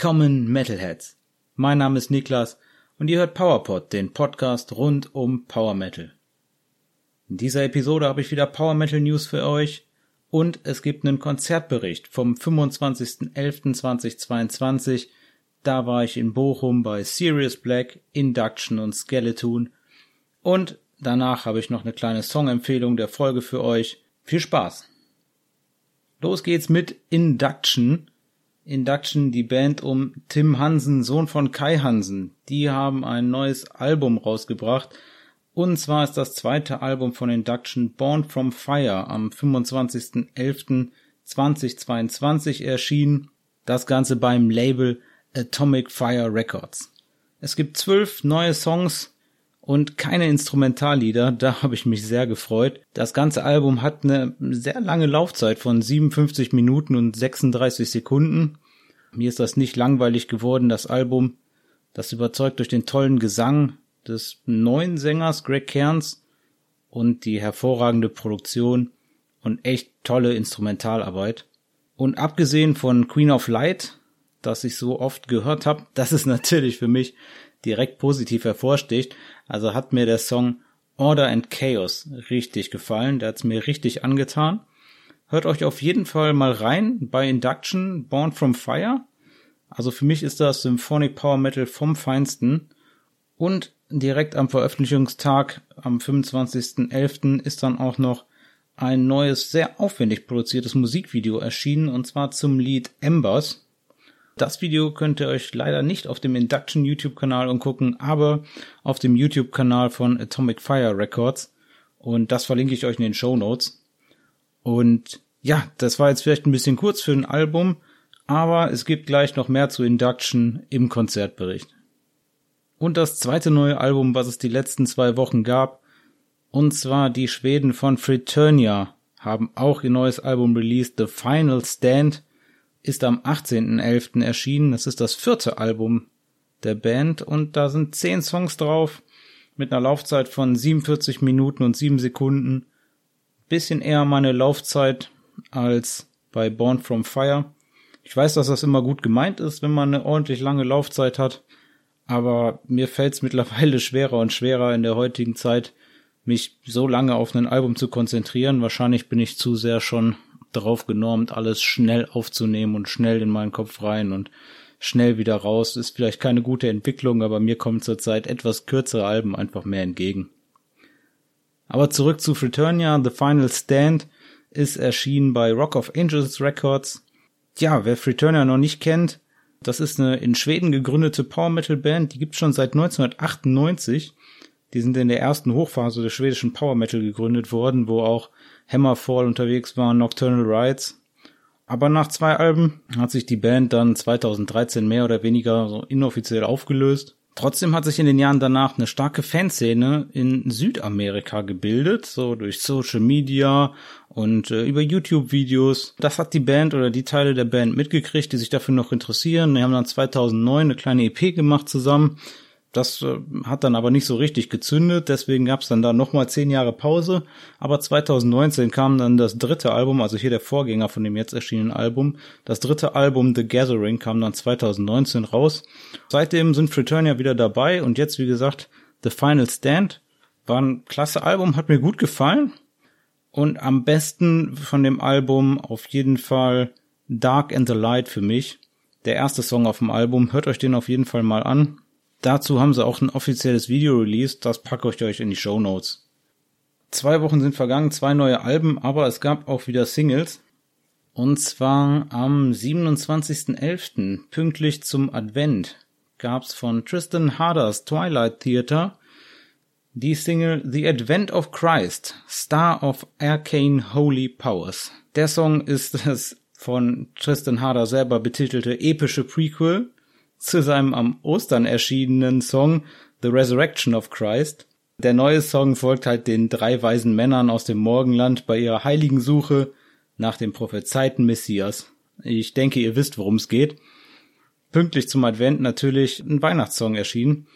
Willkommen Metalheads. Mein Name ist Niklas und ihr hört PowerPod, den Podcast rund um Power Metal. In dieser Episode habe ich wieder Power Metal News für euch und es gibt einen Konzertbericht vom 25.11.2022. Da war ich in Bochum bei Sirius Black, Induction und Skeleton und danach habe ich noch eine kleine Songempfehlung der Folge für euch. Viel Spaß! Los geht's mit Induction Induction, die Band um Tim Hansen, Sohn von Kai Hansen. Die haben ein neues Album rausgebracht. Und zwar ist das zweite Album von Induction Born from Fire am 25.11.2022 erschienen. Das Ganze beim Label Atomic Fire Records. Es gibt zwölf neue Songs und keine Instrumentallieder. Da habe ich mich sehr gefreut. Das ganze Album hat eine sehr lange Laufzeit von 57 Minuten und 36 Sekunden. Mir ist das nicht langweilig geworden, das Album. Das überzeugt durch den tollen Gesang des neuen Sängers Greg Cairns und die hervorragende Produktion und echt tolle Instrumentalarbeit. Und abgesehen von Queen of Light, das ich so oft gehört habe, das ist natürlich für mich direkt positiv hervorsticht. Also hat mir der Song Order and Chaos richtig gefallen. Der hat's mir richtig angetan. Hört euch auf jeden Fall mal rein bei Induction Born from Fire. Also für mich ist das Symphonic Power Metal vom Feinsten. Und direkt am Veröffentlichungstag am 25.11. ist dann auch noch ein neues, sehr aufwendig produziertes Musikvideo erschienen und zwar zum Lied Embers. Das Video könnt ihr euch leider nicht auf dem Induction YouTube-Kanal angucken, aber auf dem YouTube-Kanal von Atomic Fire Records. Und das verlinke ich euch in den Show Notes. Und ja, das war jetzt vielleicht ein bisschen kurz für ein Album, aber es gibt gleich noch mehr zu Induction im Konzertbericht. Und das zweite neue Album, was es die letzten zwei Wochen gab, und zwar die Schweden von Fraternia haben auch ihr neues Album released, The Final Stand ist am 18.11. erschienen. Das ist das vierte Album der Band und da sind zehn Songs drauf mit einer Laufzeit von 47 Minuten und 7 Sekunden. Bisschen eher meine Laufzeit als bei Born from Fire. Ich weiß, dass das immer gut gemeint ist, wenn man eine ordentlich lange Laufzeit hat, aber mir fällt es mittlerweile schwerer und schwerer in der heutigen Zeit, mich so lange auf ein Album zu konzentrieren. Wahrscheinlich bin ich zu sehr schon darauf genormt, alles schnell aufzunehmen und schnell in meinen Kopf rein und schnell wieder raus. Ist vielleicht keine gute Entwicklung, aber mir kommen zurzeit etwas kürzere Alben einfach mehr entgegen. Aber zurück zu Fraternia, The Final Stand ist erschienen bei Rock of Angels Records. Ja, wer Fraternia noch nicht kennt, das ist eine in Schweden gegründete Power Metal Band, die gibt's schon seit 1998. Die sind in der ersten Hochphase des schwedischen Power Metal gegründet worden, wo auch Hammerfall unterwegs war, Nocturnal Rides. Aber nach zwei Alben hat sich die Band dann 2013 mehr oder weniger so inoffiziell aufgelöst. Trotzdem hat sich in den Jahren danach eine starke Fanszene in Südamerika gebildet, so durch Social Media und äh, über YouTube-Videos. Das hat die Band oder die Teile der Band mitgekriegt, die sich dafür noch interessieren. Die haben dann 2009 eine kleine EP gemacht zusammen das äh, hat dann aber nicht so richtig gezündet, deswegen gab es dann da nochmal zehn Jahre Pause. Aber 2019 kam dann das dritte Album, also hier der Vorgänger von dem jetzt erschienenen Album. Das dritte Album The Gathering kam dann 2019 raus. Seitdem sind Fraternia wieder dabei und jetzt, wie gesagt, The Final Stand war ein klasse Album, hat mir gut gefallen. Und am besten von dem Album auf jeden Fall Dark and the Light für mich. Der erste Song auf dem Album, hört euch den auf jeden Fall mal an Dazu haben sie auch ein offizielles Video released, das packe ich euch in die Show Notes. Zwei Wochen sind vergangen, zwei neue Alben, aber es gab auch wieder Singles. Und zwar am 27.11. pünktlich zum Advent gab's von Tristan Harders Twilight Theater die Single The Advent of Christ, Star of Arcane Holy Powers. Der Song ist das von Tristan Harder selber betitelte epische Prequel zu seinem am Ostern erschienenen Song The Resurrection of Christ. Der neue Song folgt halt den drei weisen Männern aus dem Morgenland bei ihrer heiligen Suche nach dem prophezeiten Messias. Ich denke, ihr wisst, worum es geht. Pünktlich zum Advent natürlich ein Weihnachtssong erschienen.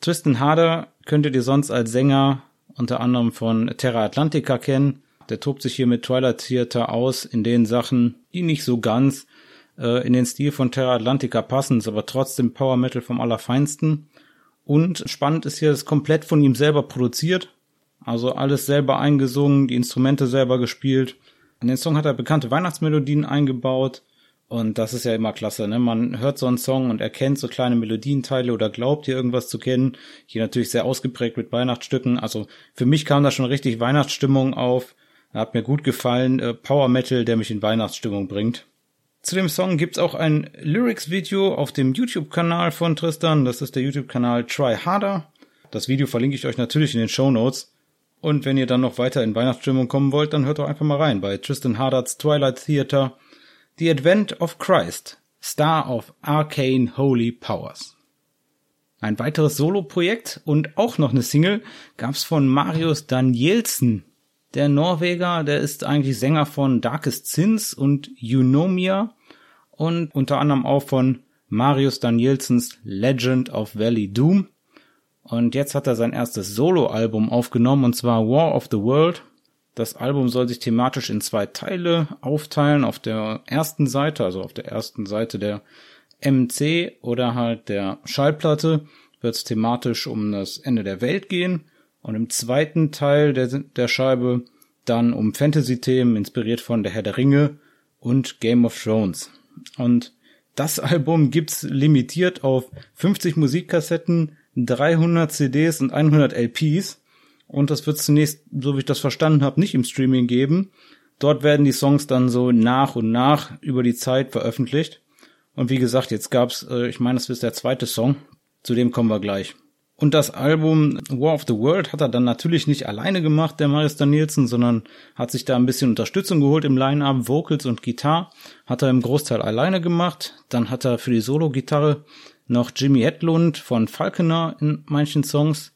Tristan Harder könntet ihr sonst als Sänger unter anderem von Terra Atlantica kennen. Der tobt sich hier mit Twilight Theater aus in den Sachen, die nicht so ganz äh, in den Stil von Terra Atlantica passen, ist aber trotzdem Power Metal vom Allerfeinsten. Und spannend ist hier, es ist komplett von ihm selber produziert. Also alles selber eingesungen, die Instrumente selber gespielt. In den Song hat er bekannte Weihnachtsmelodien eingebaut. Und das ist ja immer klasse, ne? Man hört so einen Song und erkennt so kleine Melodienteile oder glaubt hier irgendwas zu kennen. Hier natürlich sehr ausgeprägt mit Weihnachtsstücken. Also für mich kam da schon richtig Weihnachtsstimmung auf. Hat mir gut gefallen. Äh, Power Metal, der mich in Weihnachtsstimmung bringt. Zu dem Song gibt's auch ein Lyrics-Video auf dem YouTube-Kanal von Tristan. Das ist der YouTube-Kanal Try Harder. Das Video verlinke ich euch natürlich in den Show Notes. Und wenn ihr dann noch weiter in Weihnachtsstimmung kommen wollt, dann hört doch einfach mal rein bei Tristan Hardards Twilight Theater. The Advent of Christ, Star of Arcane Holy Powers. Ein weiteres Solo-Projekt und auch noch eine Single gab's von Marius Danielsen, der Norweger, der ist eigentlich Sänger von Darkest Sins und Eunomia und unter anderem auch von Marius Danielsens Legend of Valley Doom. Und jetzt hat er sein erstes Soloalbum aufgenommen und zwar War of the World. Das Album soll sich thematisch in zwei Teile aufteilen. Auf der ersten Seite, also auf der ersten Seite der MC oder halt der Schallplatte, wird es thematisch um das Ende der Welt gehen. Und im zweiten Teil der, der Scheibe dann um Fantasy-Themen, inspiriert von Der Herr der Ringe und Game of Thrones. Und das Album gibt's limitiert auf 50 Musikkassetten, 300 CDs und 100 LPs. Und das wird zunächst, so wie ich das verstanden habe, nicht im Streaming geben. Dort werden die Songs dann so nach und nach über die Zeit veröffentlicht. Und wie gesagt, jetzt gab's, äh, ich meine, das ist der zweite Song. Zu dem kommen wir gleich. Und das Album War of the World hat er dann natürlich nicht alleine gemacht, der Marius Danielsen, sondern hat sich da ein bisschen Unterstützung geholt im Line-Up, Vocals und Gitarre. Hat er im Großteil alleine gemacht. Dann hat er für die Solo-Gitarre noch Jimmy Edlund von Falconer in manchen Songs.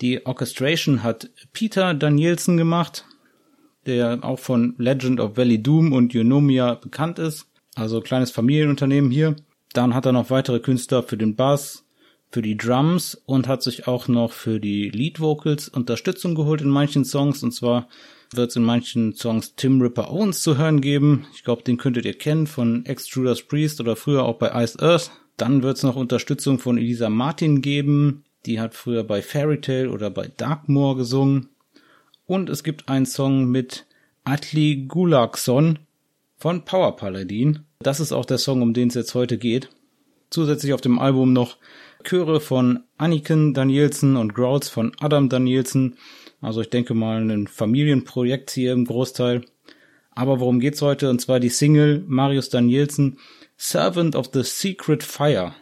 Die Orchestration hat Peter Danielsen gemacht, der auch von Legend of Valley Doom und Eunomia bekannt ist. Also kleines Familienunternehmen hier. Dann hat er noch weitere Künstler für den Bass, für die Drums und hat sich auch noch für die Lead Vocals Unterstützung geholt in manchen Songs. Und zwar wird es in manchen Songs Tim Ripper Owens zu hören geben. Ich glaube, den könntet ihr kennen von Extruders Priest oder früher auch bei Ice Earth. Dann wird es noch Unterstützung von Elisa Martin geben. Die hat früher bei Fairy Tale oder bei Darkmoor gesungen. Und es gibt einen Song mit Atli Gulakson von Power Paladin. Das ist auch der Song, um den es jetzt heute geht. Zusätzlich auf dem Album noch Chöre von Anniken Danielsen und Growls von Adam Danielsen. Also ich denke mal ein Familienprojekt hier im Großteil. Aber worum geht's heute? Und zwar die Single Marius Danielsen, Servant of the Secret Fire.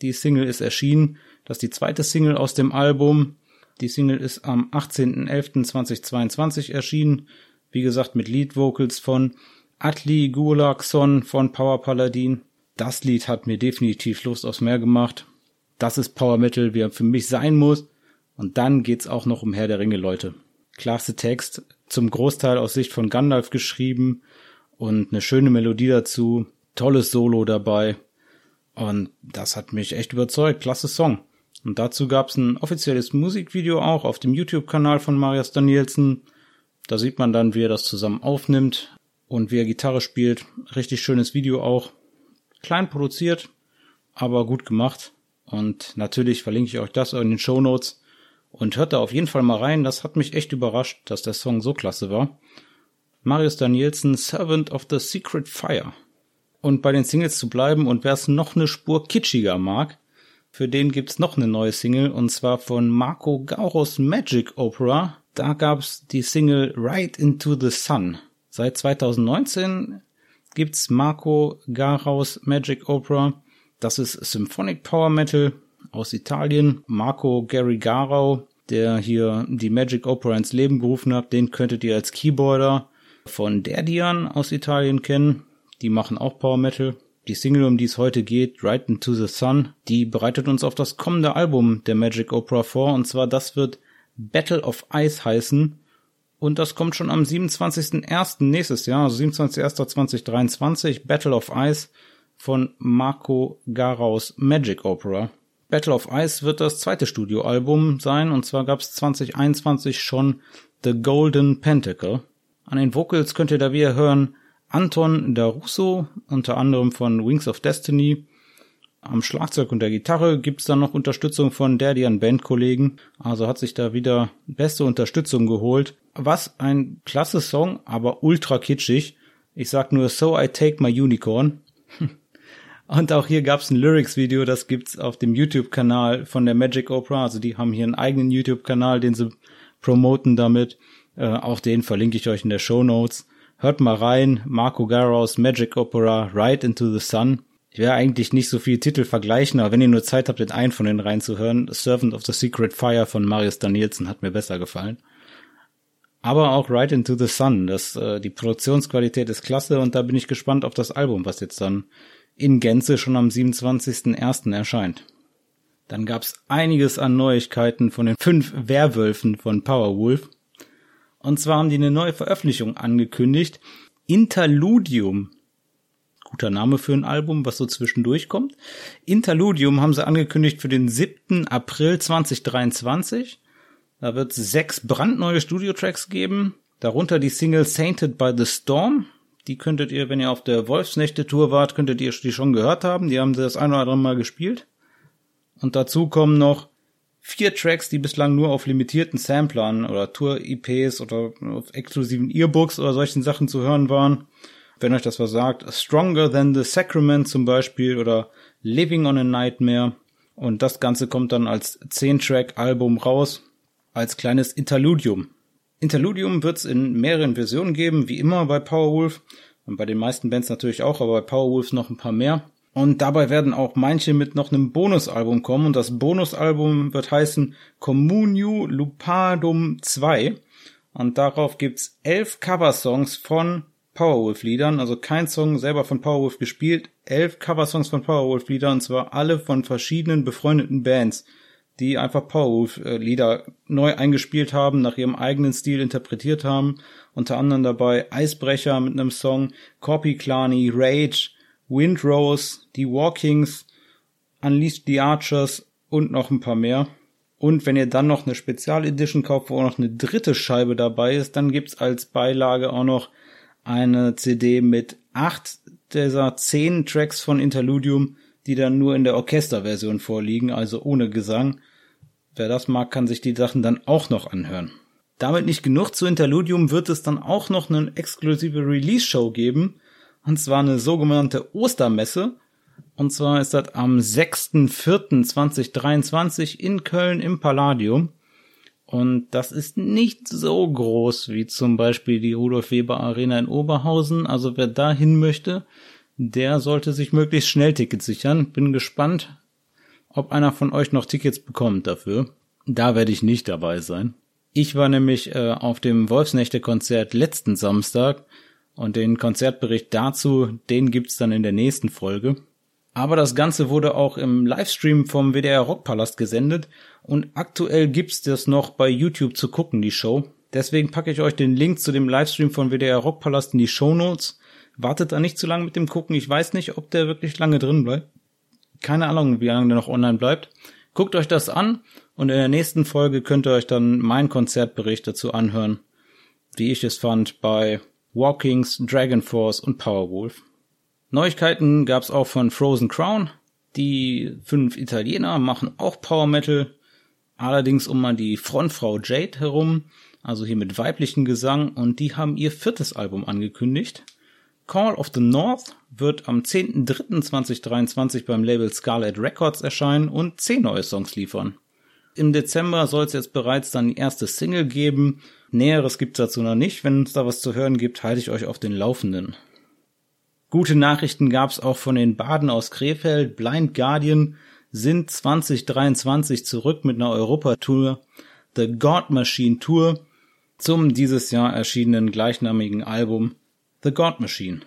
Die Single ist erschienen. Das ist die zweite Single aus dem Album. Die Single ist am 18.11.2022 erschienen. Wie gesagt, mit Lead Vocals von Atli Gulakson von Power Paladin. Das Lied hat mir definitiv Lust aufs Meer gemacht das ist Power Metal, wie er für mich sein muss. Und dann geht's auch noch um Herr der Ringe, Leute. Klarste Text, zum Großteil aus Sicht von Gandalf geschrieben und eine schöne Melodie dazu, tolles Solo dabei. Und das hat mich echt überzeugt. Klasse Song. Und dazu gab's ein offizielles Musikvideo auch auf dem YouTube-Kanal von Marius Danielsen. Da sieht man dann, wie er das zusammen aufnimmt und wie er Gitarre spielt. Richtig schönes Video auch. Klein produziert, aber gut gemacht. Und natürlich verlinke ich euch das in den Show Notes. Und hört da auf jeden Fall mal rein. Das hat mich echt überrascht, dass der Song so klasse war. Marius Danielsen, Servant of the Secret Fire. Und bei den Singles zu bleiben und wer es noch eine Spur kitschiger mag, für den gibt's noch eine neue Single und zwar von Marco Gauros Magic Opera. Da gab's die Single Right into the Sun. Seit 2019 gibt's Marco Garaus Magic Opera das ist Symphonic Power Metal aus Italien. Marco Garigaro, der hier die Magic Opera ins Leben gerufen hat, den könntet ihr als Keyboarder von Derdian aus Italien kennen. Die machen auch Power Metal. Die Single, um die es heute geht, Right into the Sun, die bereitet uns auf das kommende Album der Magic Opera vor. Und zwar das wird Battle of Ice heißen. Und das kommt schon am 27.01. nächstes Jahr, also 27.01.2023, Battle of Ice von Marco Garaus Magic Opera. Battle of Ice wird das zweite Studioalbum sein und zwar gab es 2021 schon The Golden Pentacle. An den Vocals könnt ihr da wieder hören Anton Darusso, unter anderem von Wings of Destiny. Am Schlagzeug und der Gitarre gibt's dann noch Unterstützung von Daddy an Bandkollegen. Also hat sich da wieder beste Unterstützung geholt. Was ein klasse Song, aber ultra kitschig. Ich sag nur So I Take My Unicorn. Und auch hier gab's ein Lyrics-Video, das gibt's auf dem YouTube-Kanal von der Magic Opera. Also die haben hier einen eigenen YouTube-Kanal, den sie promoten damit. Äh, auch den verlinke ich euch in der Show Notes. Hört mal rein. Marco Garros Magic Opera Ride into the Sun. Ich werde eigentlich nicht so viele Titel vergleichen, aber wenn ihr nur Zeit habt, den einen von den reinzuhören, Servant of the Secret Fire von Marius Danielsen hat mir besser gefallen. Aber auch Ride into the Sun, das, äh, die Produktionsqualität ist klasse und da bin ich gespannt auf das Album, was jetzt dann in Gänze schon am 27.01. erscheint. Dann gab's einiges an Neuigkeiten von den fünf Werwölfen von Powerwolf. Und zwar haben die eine neue Veröffentlichung angekündigt. Interludium. Guter Name für ein Album, was so zwischendurch kommt. Interludium haben sie angekündigt für den 7. April 2023. Da wird es sechs brandneue Studiotracks geben. Darunter die Single Sainted by the Storm. Die könntet ihr, wenn ihr auf der Wolfsnächte-Tour wart, könntet ihr die schon gehört haben. Die haben sie das ein oder andere Mal gespielt. Und dazu kommen noch vier Tracks, die bislang nur auf limitierten Samplern oder Tour-EPs oder auf exklusiven Earbooks oder solchen Sachen zu hören waren. Wenn euch das was sagt, Stronger Than the Sacrament zum Beispiel oder Living on a Nightmare. Und das Ganze kommt dann als 10-Track-Album raus, als kleines Interludium. Interludium wird es in mehreren Versionen geben, wie immer bei Powerwolf. Und bei den meisten Bands natürlich auch, aber bei Powerwolf noch ein paar mehr. Und dabei werden auch manche mit noch einem Bonusalbum kommen. Und das Bonusalbum wird heißen Communio Lupadum 2. Und darauf gibt's elf Coversongs von Powerwolf-Liedern. Also kein Song selber von Powerwolf gespielt. Elf Coversongs von Powerwolf-Liedern. Und zwar alle von verschiedenen befreundeten Bands, die einfach Powerwolf-Lieder neu eingespielt haben, nach ihrem eigenen Stil interpretiert haben. Unter anderem dabei Eisbrecher mit einem Song, Copy Clani, Rage, Windrose, die Walkings, Unleashed the Archers und noch ein paar mehr. Und wenn ihr dann noch eine Spezialedition kauft, wo auch noch eine dritte Scheibe dabei ist, dann gibt's als Beilage auch noch eine CD mit acht dieser zehn Tracks von Interludium, die dann nur in der Orchesterversion vorliegen, also ohne Gesang. Wer das mag, kann sich die Sachen dann auch noch anhören. Damit nicht genug zu Interludium wird es dann auch noch eine exklusive Release-Show geben, und zwar eine sogenannte Ostermesse. Und zwar ist das am 6.4.2023 in Köln im Palladium. Und das ist nicht so groß wie zum Beispiel die Rudolf Weber Arena in Oberhausen. Also wer da hin möchte, der sollte sich möglichst schnell Tickets sichern. Bin gespannt, ob einer von euch noch Tickets bekommt dafür. Da werde ich nicht dabei sein. Ich war nämlich äh, auf dem Wolfsnächte-Konzert letzten Samstag und den Konzertbericht dazu, den gibt's dann in der nächsten Folge. Aber das Ganze wurde auch im Livestream vom WDR Rockpalast gesendet und aktuell gibt's das noch bei YouTube zu gucken, die Show. Deswegen packe ich euch den Link zu dem Livestream von WDR Rockpalast in die Show Notes. Wartet da nicht zu lange mit dem Gucken. Ich weiß nicht, ob der wirklich lange drin bleibt. Keine Ahnung, wie lange der noch online bleibt. Guckt euch das an und in der nächsten Folge könnt ihr euch dann meinen Konzertbericht dazu anhören, wie ich es fand bei Walkings, Dragon Force und Powerwolf. Neuigkeiten gab's auch von Frozen Crown. Die fünf Italiener machen auch Power Metal, allerdings um mal die Frontfrau Jade herum, also hier mit weiblichen Gesang, und die haben ihr viertes Album angekündigt. Call of the North wird am 10.03.2023 beim Label Scarlet Records erscheinen und zehn neue Songs liefern. Im Dezember soll es jetzt bereits dann die erste Single geben Näheres gibt's dazu noch nicht. Wenn es da was zu hören gibt, halte ich euch auf den Laufenden. Gute Nachrichten gab's auch von den Baden aus Krefeld. Blind Guardian sind 2023 zurück mit einer Europatour, The God Machine Tour, zum dieses Jahr erschienenen gleichnamigen Album The God Machine.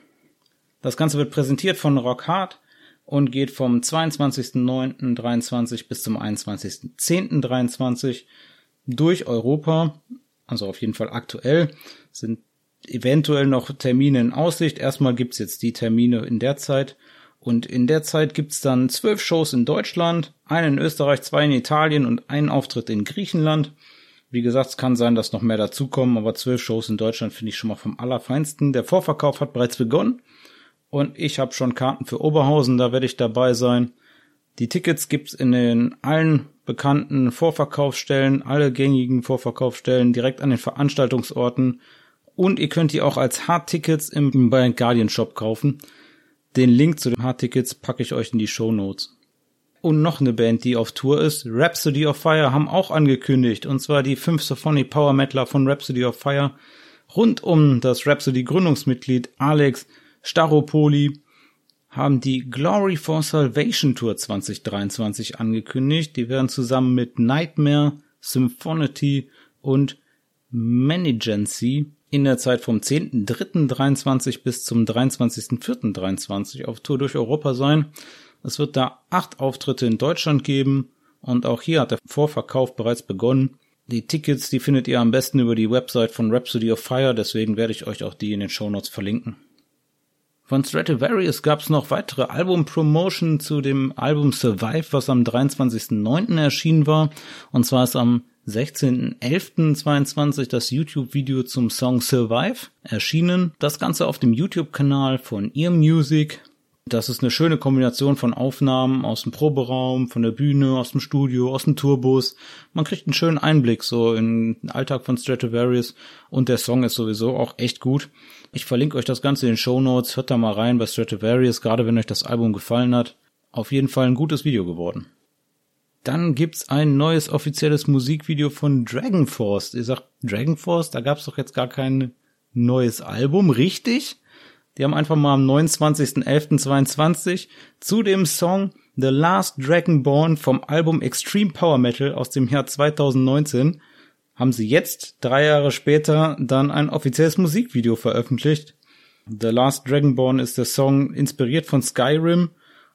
Das Ganze wird präsentiert von Rock Hard und geht vom 22.09.23 bis zum 21.10.23 durch Europa also auf jeden Fall aktuell, sind eventuell noch Termine in Aussicht. Erstmal gibt's jetzt die Termine in der Zeit. Und in der Zeit gibt's dann zwölf Shows in Deutschland, einen in Österreich, zwei in Italien und einen Auftritt in Griechenland. Wie gesagt, es kann sein, dass noch mehr dazukommen, aber zwölf Shows in Deutschland finde ich schon mal vom allerfeinsten. Der Vorverkauf hat bereits begonnen und ich habe schon Karten für Oberhausen, da werde ich dabei sein. Die Tickets gibt's in den allen bekannten Vorverkaufsstellen, alle gängigen Vorverkaufsstellen direkt an den Veranstaltungsorten und ihr könnt die auch als Hardtickets im Bayern Guardian Shop kaufen. Den Link zu den Hardtickets packe ich euch in die Show Notes. Und noch eine Band, die auf Tour ist, Rhapsody of Fire, haben auch angekündigt. Und zwar die fünf Symphony Power Metaler von Rhapsody of Fire. Rund um das Rhapsody Gründungsmitglied Alex Staropoli haben die Glory for Salvation Tour 2023 angekündigt. Die werden zusammen mit Nightmare, Symphonity und Manigency in der Zeit vom 10.3.23 bis zum 23.4.23 auf Tour durch Europa sein. Es wird da acht Auftritte in Deutschland geben und auch hier hat der Vorverkauf bereits begonnen. Die Tickets, die findet ihr am besten über die Website von Rhapsody of Fire, deswegen werde ich euch auch die in den Show Notes verlinken. Von Stratovarius gab es noch weitere Album-Promotion zu dem Album Survive, was am 23.09. erschienen war. Und zwar ist am 16.11.22 das YouTube-Video zum Song Survive erschienen. Das Ganze auf dem YouTube-Kanal von Ear Music. Das ist eine schöne Kombination von Aufnahmen aus dem Proberaum, von der Bühne, aus dem Studio, aus dem Tourbus. Man kriegt einen schönen Einblick so in den Alltag von Stratovarius und der Song ist sowieso auch echt gut. Ich verlinke euch das Ganze in den Show Notes. Hört da mal rein bei Stratovarius, gerade wenn euch das Album gefallen hat. Auf jeden Fall ein gutes Video geworden. Dann gibt's ein neues offizielles Musikvideo von Dragon Force. Ihr sagt Dragon Force, da gab's doch jetzt gar kein neues Album, richtig? Die haben einfach mal am 29.11.22 zu dem Song The Last Dragonborn vom Album Extreme Power Metal aus dem Jahr 2019 haben sie jetzt, drei Jahre später, dann ein offizielles Musikvideo veröffentlicht. The Last Dragonborn ist der Song inspiriert von Skyrim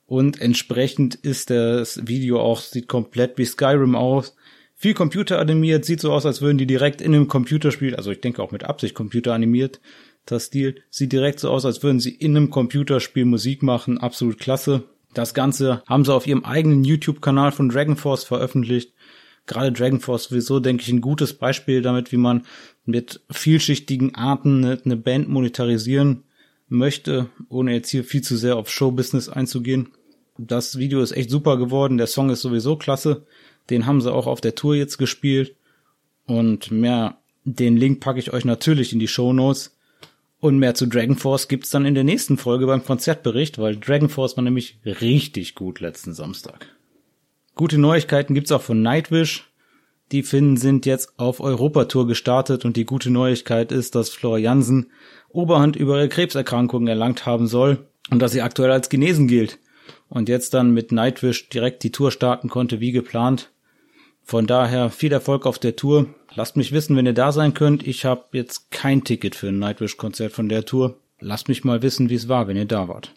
und entsprechend ist das Video auch, sieht komplett wie Skyrim aus. Viel computeranimiert, sieht so aus, als würden die direkt in einem Computerspiel, also ich denke auch mit Absicht computeranimiert, das Stil sieht direkt so aus, als würden sie in einem Computerspiel Musik machen. Absolut klasse. Das Ganze haben sie auf ihrem eigenen YouTube-Kanal von Dragon Force veröffentlicht. Gerade Dragon Force sowieso, denke ich, ein gutes Beispiel damit, wie man mit vielschichtigen Arten eine Band monetarisieren möchte, ohne jetzt hier viel zu sehr auf Showbusiness einzugehen. Das Video ist echt super geworden. Der Song ist sowieso klasse. Den haben sie auch auf der Tour jetzt gespielt. Und mehr, den Link packe ich euch natürlich in die Show Notes. Und mehr zu Dragon Force gibt's dann in der nächsten Folge beim Konzertbericht, weil Dragon Force war nämlich richtig gut letzten Samstag. Gute Neuigkeiten gibt's auch von Nightwish. Die Finnen sind jetzt auf Europatour gestartet und die gute Neuigkeit ist, dass Flor Jansen Oberhand über ihre Krebserkrankung erlangt haben soll und dass sie aktuell als genesen gilt und jetzt dann mit Nightwish direkt die Tour starten konnte wie geplant. Von daher viel Erfolg auf der Tour. Lasst mich wissen, wenn ihr da sein könnt. Ich habe jetzt kein Ticket für ein Nightwish-Konzert von der Tour. Lasst mich mal wissen, wie es war, wenn ihr da wart.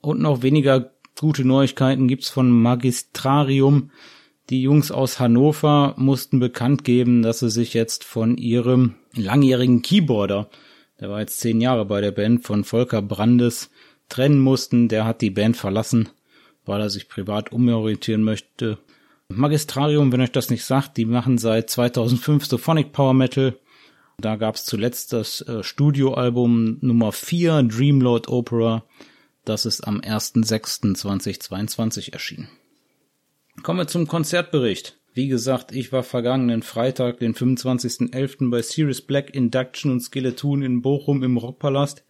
Und noch weniger gute Neuigkeiten gibt's von Magistrarium. Die Jungs aus Hannover mussten bekannt geben, dass sie sich jetzt von ihrem langjährigen Keyboarder, der war jetzt zehn Jahre bei der Band, von Volker Brandes, trennen mussten. Der hat die Band verlassen, weil er sich privat umorientieren möchte Magistrarium, wenn euch das nicht sagt, die machen seit 2005 Symphonic Power Metal. Da gab's zuletzt das äh, Studioalbum Nummer 4, Dreamlord Opera. Das ist am 1.6.2022 erschienen. Kommen wir zum Konzertbericht. Wie gesagt, ich war vergangenen Freitag, den 25.11. bei Sirius Black Induction und Skeleton in Bochum im Rockpalast.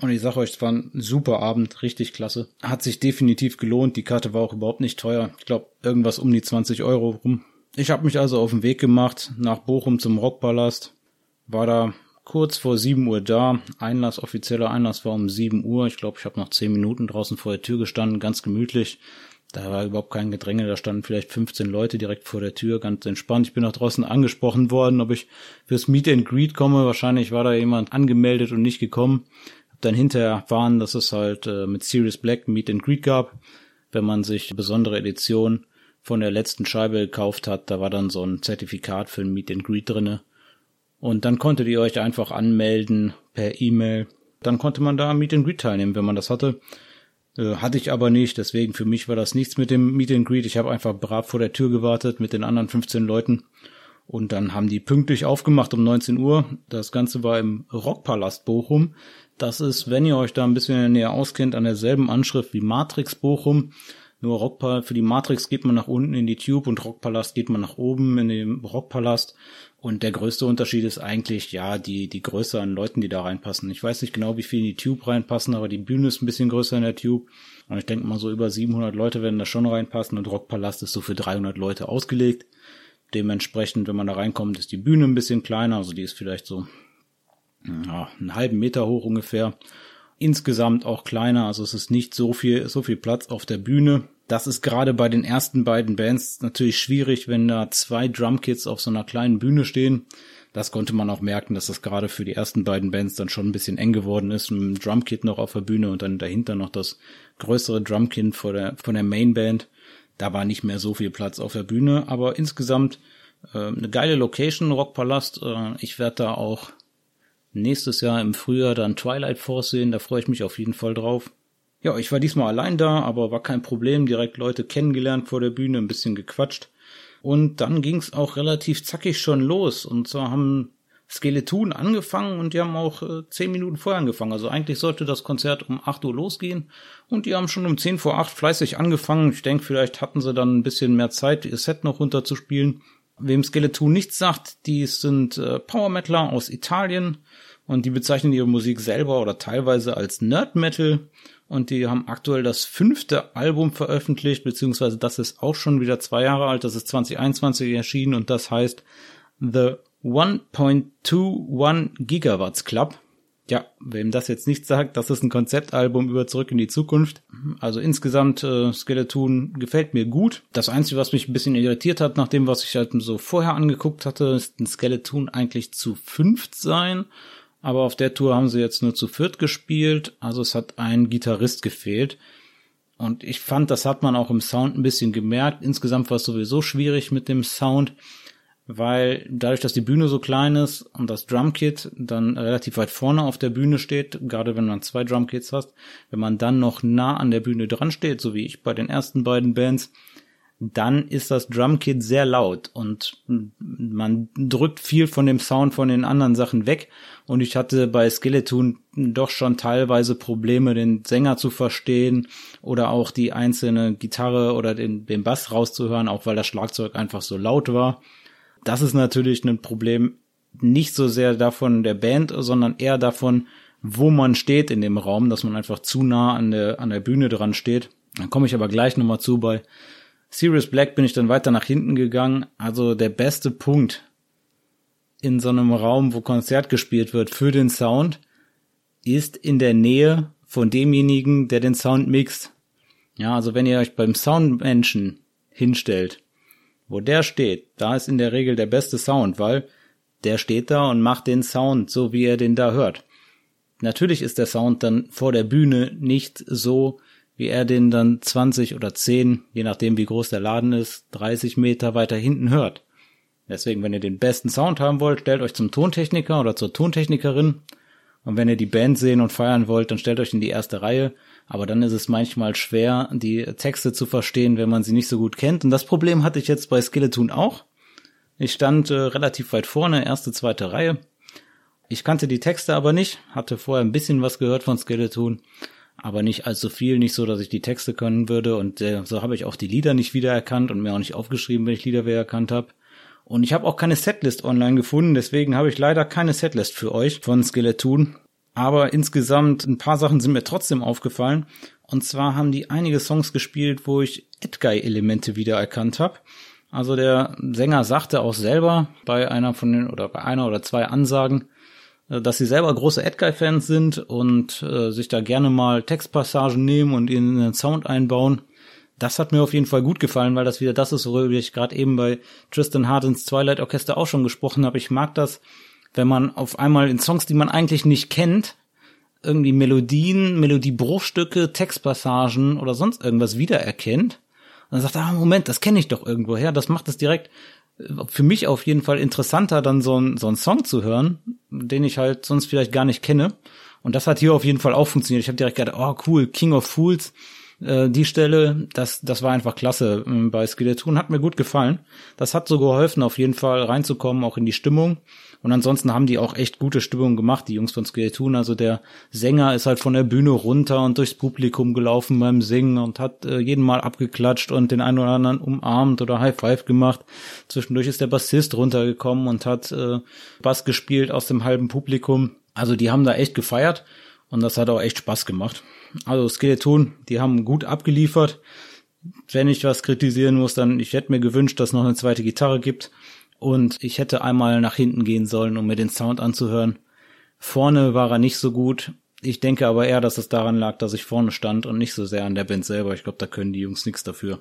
Und ich sag euch, es war ein super Abend, richtig klasse. Hat sich definitiv gelohnt. Die Karte war auch überhaupt nicht teuer. Ich glaube, irgendwas um die 20 Euro rum. Ich habe mich also auf den Weg gemacht nach Bochum zum Rockpalast. War da kurz vor 7 Uhr da. Einlass, offizieller Einlass war um 7 Uhr. Ich glaube, ich habe noch 10 Minuten draußen vor der Tür gestanden, ganz gemütlich. Da war überhaupt kein Gedränge, da standen vielleicht 15 Leute direkt vor der Tür, ganz entspannt. Ich bin nach draußen angesprochen worden, ob ich fürs Meet and Greet komme. Wahrscheinlich war da jemand angemeldet und nicht gekommen dann hinterher erfahren, dass es halt äh, mit Sirius Black Meet and Greet gab. Wenn man sich besondere Edition von der letzten Scheibe gekauft hat, da war dann so ein Zertifikat für ein Meet and Greet drinne. Und dann konntet ihr euch einfach anmelden per E-Mail. Dann konnte man da am Meet and Greet teilnehmen, wenn man das hatte. Äh, hatte ich aber nicht, deswegen für mich war das nichts mit dem Meet and Greet. Ich habe einfach brav vor der Tür gewartet mit den anderen 15 Leuten Und dann haben die pünktlich aufgemacht um 19 Uhr. Das Ganze war im Rockpalast Bochum. Das ist, wenn ihr euch da ein bisschen näher auskennt, an derselben Anschrift wie Matrix Bochum. Nur Rockpalast, für die Matrix geht man nach unten in die Tube und Rockpalast geht man nach oben in den Rockpalast. Und der größte Unterschied ist eigentlich, ja, die, die Größe an Leuten, die da reinpassen. Ich weiß nicht genau, wie viel in die Tube reinpassen, aber die Bühne ist ein bisschen größer in der Tube. Und ich denke mal, so über 700 Leute werden da schon reinpassen und Rockpalast ist so für 300 Leute ausgelegt. Dementsprechend, wenn man da reinkommt, ist die Bühne ein bisschen kleiner, also die ist vielleicht so ja, einen halben Meter hoch ungefähr. Insgesamt auch kleiner, also es ist nicht so viel, so viel Platz auf der Bühne. Das ist gerade bei den ersten beiden Bands natürlich schwierig, wenn da zwei Drumkits auf so einer kleinen Bühne stehen. Das konnte man auch merken, dass das gerade für die ersten beiden Bands dann schon ein bisschen eng geworden ist. Dem Drumkit noch auf der Bühne und dann dahinter noch das größere Drumkit von der, von der Mainband. Da war nicht mehr so viel Platz auf der Bühne, aber insgesamt äh, eine geile Location, Rockpalast. Äh, ich werde da auch nächstes Jahr im Frühjahr dann Twilight Force sehen, da freue ich mich auf jeden Fall drauf. Ja, ich war diesmal allein da, aber war kein Problem, direkt Leute kennengelernt vor der Bühne, ein bisschen gequatscht. Und dann ging's auch relativ zackig schon los. Und zwar haben Skeleton angefangen und die haben auch äh, zehn Minuten vorher angefangen. Also eigentlich sollte das Konzert um acht Uhr losgehen und die haben schon um zehn vor acht fleißig angefangen. Ich denke, vielleicht hatten sie dann ein bisschen mehr Zeit, ihr Set noch runterzuspielen. Wem Skeleton nichts sagt, die sind äh, Power Metaler aus Italien und die bezeichnen ihre Musik selber oder teilweise als Nerd Metal und die haben aktuell das fünfte Album veröffentlicht, beziehungsweise das ist auch schon wieder zwei Jahre alt, das ist 2021 erschienen und das heißt The 1.21 Gigawatts Club. Ja, wem das jetzt nicht sagt, das ist ein Konzeptalbum über Zurück in die Zukunft. Also insgesamt äh, Skeleton gefällt mir gut. Das Einzige, was mich ein bisschen irritiert hat, nach dem, was ich halt so vorher angeguckt hatte, ist ein Skeleton eigentlich zu fünft sein. Aber auf der Tour haben sie jetzt nur zu viert gespielt. Also es hat ein Gitarrist gefehlt. Und ich fand, das hat man auch im Sound ein bisschen gemerkt. Insgesamt war es sowieso schwierig mit dem Sound weil dadurch, dass die Bühne so klein ist und das Drumkit dann relativ weit vorne auf der Bühne steht, gerade wenn man zwei Drumkits hast, wenn man dann noch nah an der Bühne dran steht, so wie ich bei den ersten beiden Bands, dann ist das Drumkit sehr laut und man drückt viel von dem Sound von den anderen Sachen weg und ich hatte bei Skeleton doch schon teilweise Probleme, den Sänger zu verstehen oder auch die einzelne Gitarre oder den, den Bass rauszuhören, auch weil das Schlagzeug einfach so laut war. Das ist natürlich ein Problem nicht so sehr davon der Band, sondern eher davon, wo man steht in dem Raum, dass man einfach zu nah an der, an der Bühne dran steht. Dann komme ich aber gleich nochmal zu. Bei Sirius Black bin ich dann weiter nach hinten gegangen. Also der beste Punkt in so einem Raum, wo Konzert gespielt wird für den Sound, ist in der Nähe von demjenigen, der den Sound mixt. Ja, also wenn ihr euch beim Soundmenschen hinstellt wo der steht, da ist in der Regel der beste Sound, weil der steht da und macht den Sound so, wie er den da hört. Natürlich ist der Sound dann vor der Bühne nicht so, wie er den dann 20 oder 10, je nachdem wie groß der Laden ist, 30 Meter weiter hinten hört. Deswegen, wenn ihr den besten Sound haben wollt, stellt euch zum Tontechniker oder zur Tontechnikerin. Und wenn ihr die Band sehen und feiern wollt, dann stellt euch in die erste Reihe aber dann ist es manchmal schwer, die Texte zu verstehen, wenn man sie nicht so gut kennt. Und das Problem hatte ich jetzt bei Skeleton auch. Ich stand äh, relativ weit vorne, erste, zweite Reihe. Ich kannte die Texte aber nicht, hatte vorher ein bisschen was gehört von Skeleton, aber nicht allzu viel, nicht so, dass ich die Texte können würde. Und äh, so habe ich auch die Lieder nicht wiedererkannt und mir auch nicht aufgeschrieben, wenn ich Lieder wiedererkannt habe. Und ich habe auch keine Setlist online gefunden, deswegen habe ich leider keine Setlist für euch von Skeleton. Aber insgesamt ein paar Sachen sind mir trotzdem aufgefallen. Und zwar haben die einige Songs gespielt, wo ich Edguy-Elemente wiedererkannt habe. Also der Sänger sagte auch selber bei einer von den oder bei einer oder zwei Ansagen, äh, dass sie selber große Edguy-Fans sind und äh, sich da gerne mal Textpassagen nehmen und in den Sound einbauen. Das hat mir auf jeden Fall gut gefallen, weil das wieder das ist, worüber ich gerade eben bei Tristan Hardens Twilight Orchester auch schon gesprochen habe. Ich mag das, wenn man auf einmal in Songs, die man eigentlich nicht kennt, irgendwie Melodien, Melodiebruchstücke, Textpassagen oder sonst irgendwas wiedererkennt. Und dann sagt er, ah, Moment, das kenne ich doch irgendwoher. Das macht es direkt äh, für mich auf jeden Fall interessanter, dann so ein, so ein Song zu hören, den ich halt sonst vielleicht gar nicht kenne. Und das hat hier auf jeden Fall auch funktioniert. Ich habe direkt gedacht, oh cool, King of Fools. äh, die Stelle, das, das war einfach klasse ähm, bei Skeleton, hat mir gut gefallen. Das hat so geholfen, auf jeden Fall reinzukommen, auch in die Stimmung. Und ansonsten haben die auch echt gute Stimmung gemacht, die Jungs von Skeleton. Also der Sänger ist halt von der Bühne runter und durchs Publikum gelaufen beim Singen und hat äh, jeden Mal abgeklatscht und den einen oder anderen umarmt oder High Five gemacht. Zwischendurch ist der Bassist runtergekommen und hat äh, Bass gespielt aus dem halben Publikum. Also die haben da echt gefeiert und das hat auch echt Spaß gemacht. Also Skeleton, die haben gut abgeliefert. Wenn ich was kritisieren muss, dann ich hätte mir gewünscht, dass noch eine zweite Gitarre gibt und ich hätte einmal nach hinten gehen sollen, um mir den Sound anzuhören. Vorne war er nicht so gut. Ich denke aber eher, dass es daran lag, dass ich vorne stand und nicht so sehr an der Band selber. Ich glaube, da können die Jungs nichts dafür.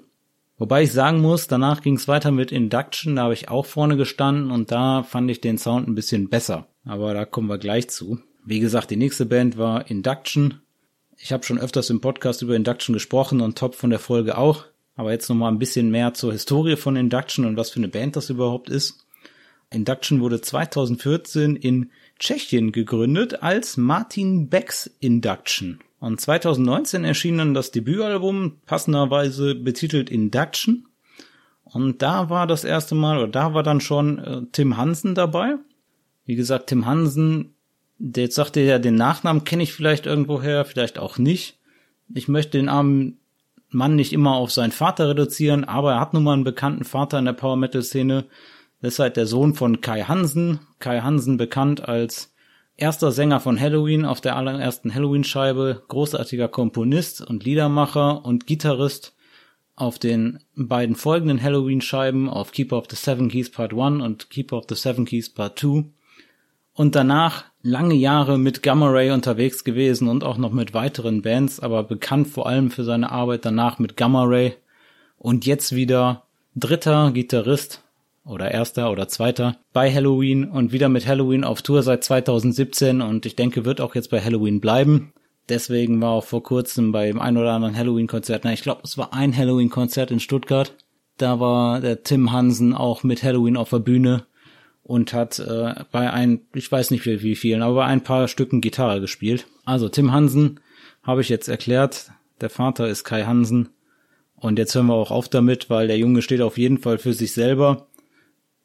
Wobei ich sagen muss, danach ging es weiter mit Induction, da habe ich auch vorne gestanden und da fand ich den Sound ein bisschen besser. Aber da kommen wir gleich zu. Wie gesagt, die nächste Band war Induction. Ich habe schon öfters im Podcast über Induction gesprochen und Top von der Folge auch. Aber jetzt nochmal ein bisschen mehr zur Historie von Induction und was für eine Band das überhaupt ist. Induction wurde 2014 in Tschechien gegründet als Martin Becks Induction. Und 2019 erschien dann das Debütalbum, passenderweise betitelt Induction. Und da war das erste Mal, oder da war dann schon äh, Tim Hansen dabei. Wie gesagt, Tim Hansen, der jetzt sagte ja, den Nachnamen kenne ich vielleicht irgendwoher, vielleicht auch nicht. Ich möchte den armen Mann nicht immer auf seinen Vater reduzieren, aber er hat nun mal einen bekannten Vater in der Power Metal Szene. Das ist halt der Sohn von Kai Hansen. Kai Hansen bekannt als erster Sänger von Halloween auf der allerersten Halloween-Scheibe, großartiger Komponist und Liedermacher und Gitarrist auf den beiden folgenden Halloween-Scheiben auf Keeper of the Seven Keys Part 1 und Keeper of the Seven Keys Part 2 und danach lange Jahre mit Gamma Ray unterwegs gewesen und auch noch mit weiteren Bands, aber bekannt vor allem für seine Arbeit danach mit Gamma Ray. Und jetzt wieder dritter Gitarrist oder erster oder zweiter bei Halloween und wieder mit Halloween auf Tour seit 2017 und ich denke wird auch jetzt bei Halloween bleiben. Deswegen war auch vor kurzem beim ein oder anderen Halloween-Konzert, na ich glaube es war ein Halloween-Konzert in Stuttgart, da war der Tim Hansen auch mit Halloween auf der Bühne und hat äh, bei ein, ich weiß nicht wie, vielen, aber bei ein paar Stücken Gitarre gespielt. Also Tim Hansen habe ich jetzt erklärt. Der Vater ist Kai Hansen. Und jetzt hören wir auch auf damit, weil der Junge steht auf jeden Fall für sich selber,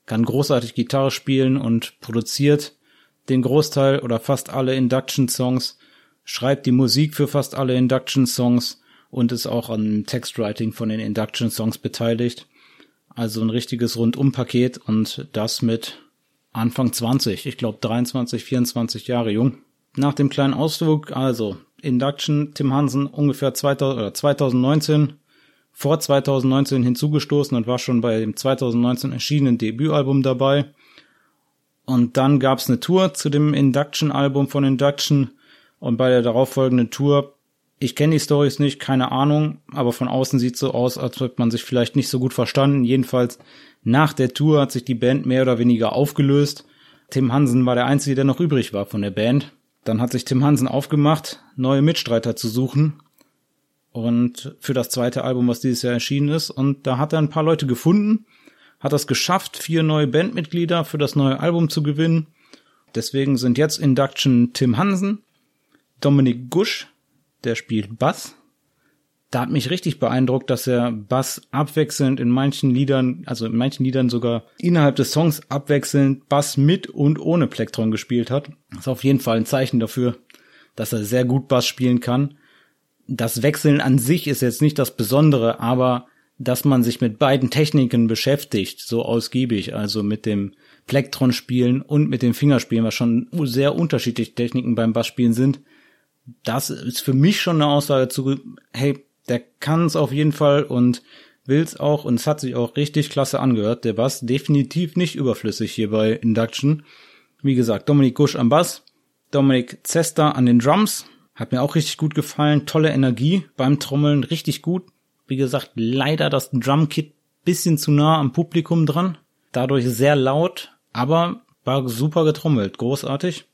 kann großartig Gitarre spielen und produziert den Großteil oder fast alle Induction-Songs, schreibt die Musik für fast alle Induction-Songs und ist auch an Textwriting von den Induction-Songs beteiligt. Also ein richtiges Rundumpaket und das mit Anfang 20, ich glaube 23, 24 Jahre jung. Nach dem kleinen Ausflug, also Induction, Tim Hansen ungefähr 2000, oder 2019, vor 2019 hinzugestoßen und war schon bei dem 2019 erschienenen Debütalbum dabei. Und dann gab's eine Tour zu dem Induction-Album von Induction und bei der darauffolgenden Tour, ich kenne die Stories nicht, keine Ahnung, aber von außen sieht so aus, als hätte man sich vielleicht nicht so gut verstanden. Jedenfalls nach der Tour hat sich die Band mehr oder weniger aufgelöst. Tim Hansen war der Einzige, der noch übrig war von der Band. Dann hat sich Tim Hansen aufgemacht, neue Mitstreiter zu suchen. Und für das zweite Album, was dieses Jahr erschienen ist. Und da hat er ein paar Leute gefunden, hat es geschafft, vier neue Bandmitglieder für das neue Album zu gewinnen. Deswegen sind jetzt Induction Tim Hansen, Dominik Gusch, der spielt Bass, da hat mich richtig beeindruckt, dass er Bass abwechselnd in manchen Liedern, also in manchen Liedern sogar innerhalb des Songs abwechselnd Bass mit und ohne Plektron gespielt hat. Das ist auf jeden Fall ein Zeichen dafür, dass er sehr gut Bass spielen kann. Das Wechseln an sich ist jetzt nicht das Besondere, aber dass man sich mit beiden Techniken beschäftigt, so ausgiebig, also mit dem Plektron spielen und mit dem Fingerspielen, was schon sehr unterschiedliche Techniken beim Bassspielen sind, das ist für mich schon eine Aussage zu, hey, der kann es auf jeden Fall und will's auch und es hat sich auch richtig klasse angehört. Der Bass definitiv nicht überflüssig hier bei Induction. Wie gesagt, Dominik Gusch am Bass, Dominik Zester an den Drums, hat mir auch richtig gut gefallen. Tolle Energie beim Trommeln, richtig gut. Wie gesagt, leider das Drumkit bisschen zu nah am Publikum dran. Dadurch sehr laut, aber war super getrommelt, großartig.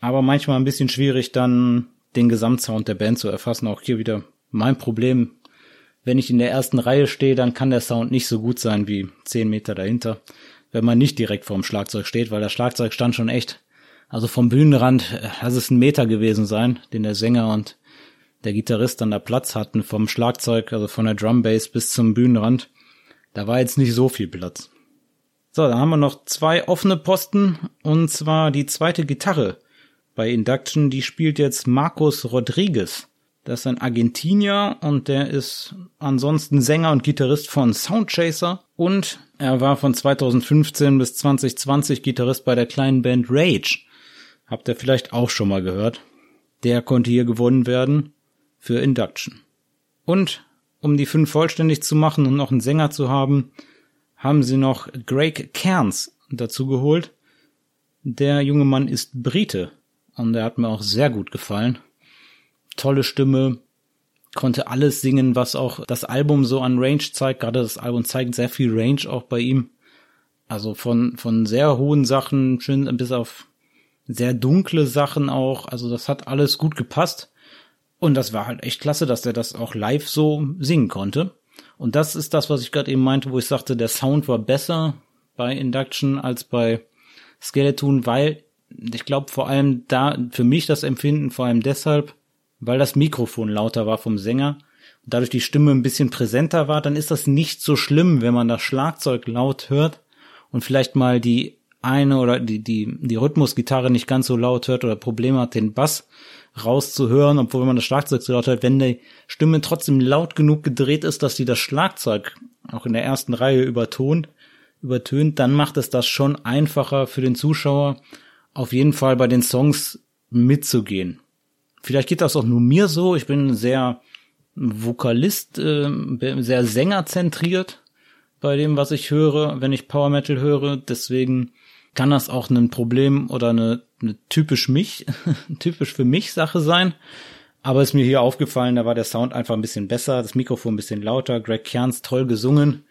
Aber manchmal ein bisschen schwierig dann den Gesamtsound der Band zu erfassen. Auch hier wieder mein Problem, wenn ich in der ersten Reihe stehe, dann kann der Sound nicht so gut sein wie zehn Meter dahinter, wenn man nicht direkt vorm Schlagzeug steht, weil das Schlagzeug stand schon echt, also vom Bühnenrand, lass es ein Meter gewesen sein, den der Sänger und der Gitarrist dann da Platz hatten vom Schlagzeug, also von der Drumbase bis zum Bühnenrand. Da war jetzt nicht so viel Platz. So, dann haben wir noch zwei offene Posten und zwar die zweite Gitarre bei Induction, die spielt jetzt Marcos Rodriguez. Das ist ein Argentinier und der ist ansonsten Sänger und Gitarrist von Soundchaser und er war von 2015 bis 2020 Gitarrist bei der kleinen Band Rage. Habt ihr vielleicht auch schon mal gehört. Der konnte hier gewonnen werden für Induction. Und um die fünf vollständig zu machen und noch einen Sänger zu haben, haben sie noch Greg Cairns dazu geholt. Der junge Mann ist Brite und der hat mir auch sehr gut gefallen tolle Stimme, konnte alles singen, was auch das Album so an Range zeigt. Gerade das Album zeigt sehr viel Range auch bei ihm. Also von, von sehr hohen Sachen schön bis auf sehr dunkle Sachen auch. Also das hat alles gut gepasst. Und das war halt echt klasse, dass er das auch live so singen konnte. Und das ist das, was ich gerade eben meinte, wo ich sagte, der Sound war besser bei Induction als bei Skeleton, weil ich glaube vor allem da, für mich das Empfinden vor allem deshalb, weil das Mikrofon lauter war vom Sänger und dadurch die Stimme ein bisschen präsenter war, dann ist das nicht so schlimm, wenn man das Schlagzeug laut hört und vielleicht mal die eine oder die, die, die Rhythmusgitarre nicht ganz so laut hört oder Probleme hat, den Bass rauszuhören, obwohl man das Schlagzeug so laut hört, wenn die Stimme trotzdem laut genug gedreht ist, dass sie das Schlagzeug auch in der ersten Reihe übertont, übertönt, dann macht es das schon einfacher für den Zuschauer, auf jeden Fall bei den Songs mitzugehen. Vielleicht geht das auch nur mir so. Ich bin sehr Vokalist, äh, sehr Sängerzentriert bei dem, was ich höre, wenn ich Power Metal höre. Deswegen kann das auch ein Problem oder eine, eine typisch mich, typisch für mich Sache sein. Aber ist mir hier aufgefallen, da war der Sound einfach ein bisschen besser, das Mikrofon ein bisschen lauter, Greg Kerns toll gesungen,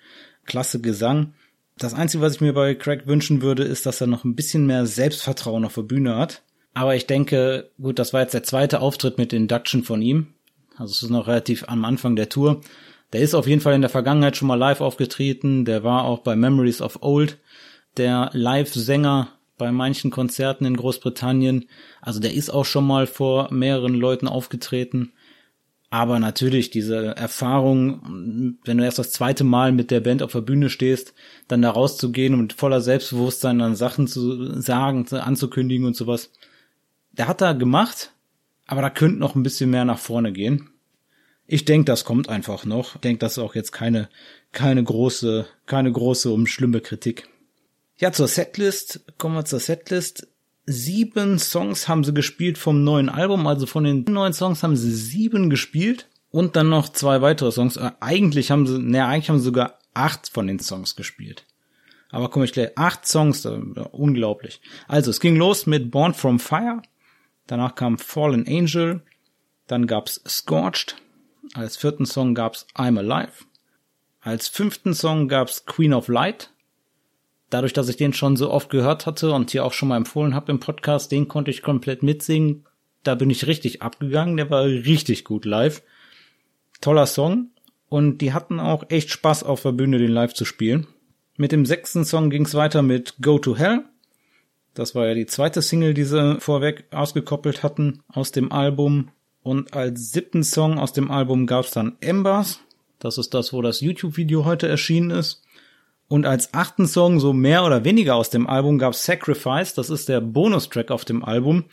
klasse Gesang. Das Einzige, was ich mir bei Craig wünschen würde, ist, dass er noch ein bisschen mehr Selbstvertrauen auf der Bühne hat. Aber ich denke, gut, das war jetzt der zweite Auftritt mit Induction von ihm. Also es ist noch relativ am Anfang der Tour. Der ist auf jeden Fall in der Vergangenheit schon mal live aufgetreten. Der war auch bei Memories of Old der Live-Sänger bei manchen Konzerten in Großbritannien. Also der ist auch schon mal vor mehreren Leuten aufgetreten. Aber natürlich diese Erfahrung, wenn du erst das zweite Mal mit der Band auf der Bühne stehst, dann da rauszugehen und voller Selbstbewusstsein dann Sachen zu sagen, anzukündigen und sowas, der hat da gemacht, aber da könnte noch ein bisschen mehr nach vorne gehen. Ich denke, das kommt einfach noch. Ich denke, das ist auch jetzt keine, keine große, keine große um schlimme Kritik. Ja, zur Setlist, kommen wir zur Setlist. Sieben Songs haben sie gespielt vom neuen Album, also von den neuen Songs haben sie sieben gespielt und dann noch zwei weitere Songs. Äh, eigentlich haben sie, ne, eigentlich haben sie sogar acht von den Songs gespielt. Aber komme ich gleich, acht Songs, äh, unglaublich. Also, es ging los mit Born from Fire, Danach kam Fallen Angel. Dann gab's Scorched. Als vierten Song gab's I'm Alive. Als fünften Song gab's Queen of Light. Dadurch, dass ich den schon so oft gehört hatte und hier auch schon mal empfohlen habe im Podcast, den konnte ich komplett mitsingen. Da bin ich richtig abgegangen. Der war richtig gut live. Toller Song. Und die hatten auch echt Spaß auf der Bühne, den live zu spielen. Mit dem sechsten Song ging's weiter mit Go to Hell. Das war ja die zweite Single, die sie vorweg ausgekoppelt hatten aus dem Album. Und als siebten Song aus dem Album gab's dann Embers. Das ist das, wo das YouTube-Video heute erschienen ist. Und als achten Song, so mehr oder weniger aus dem Album, gab's Sacrifice. Das ist der Bonustrack auf dem Album.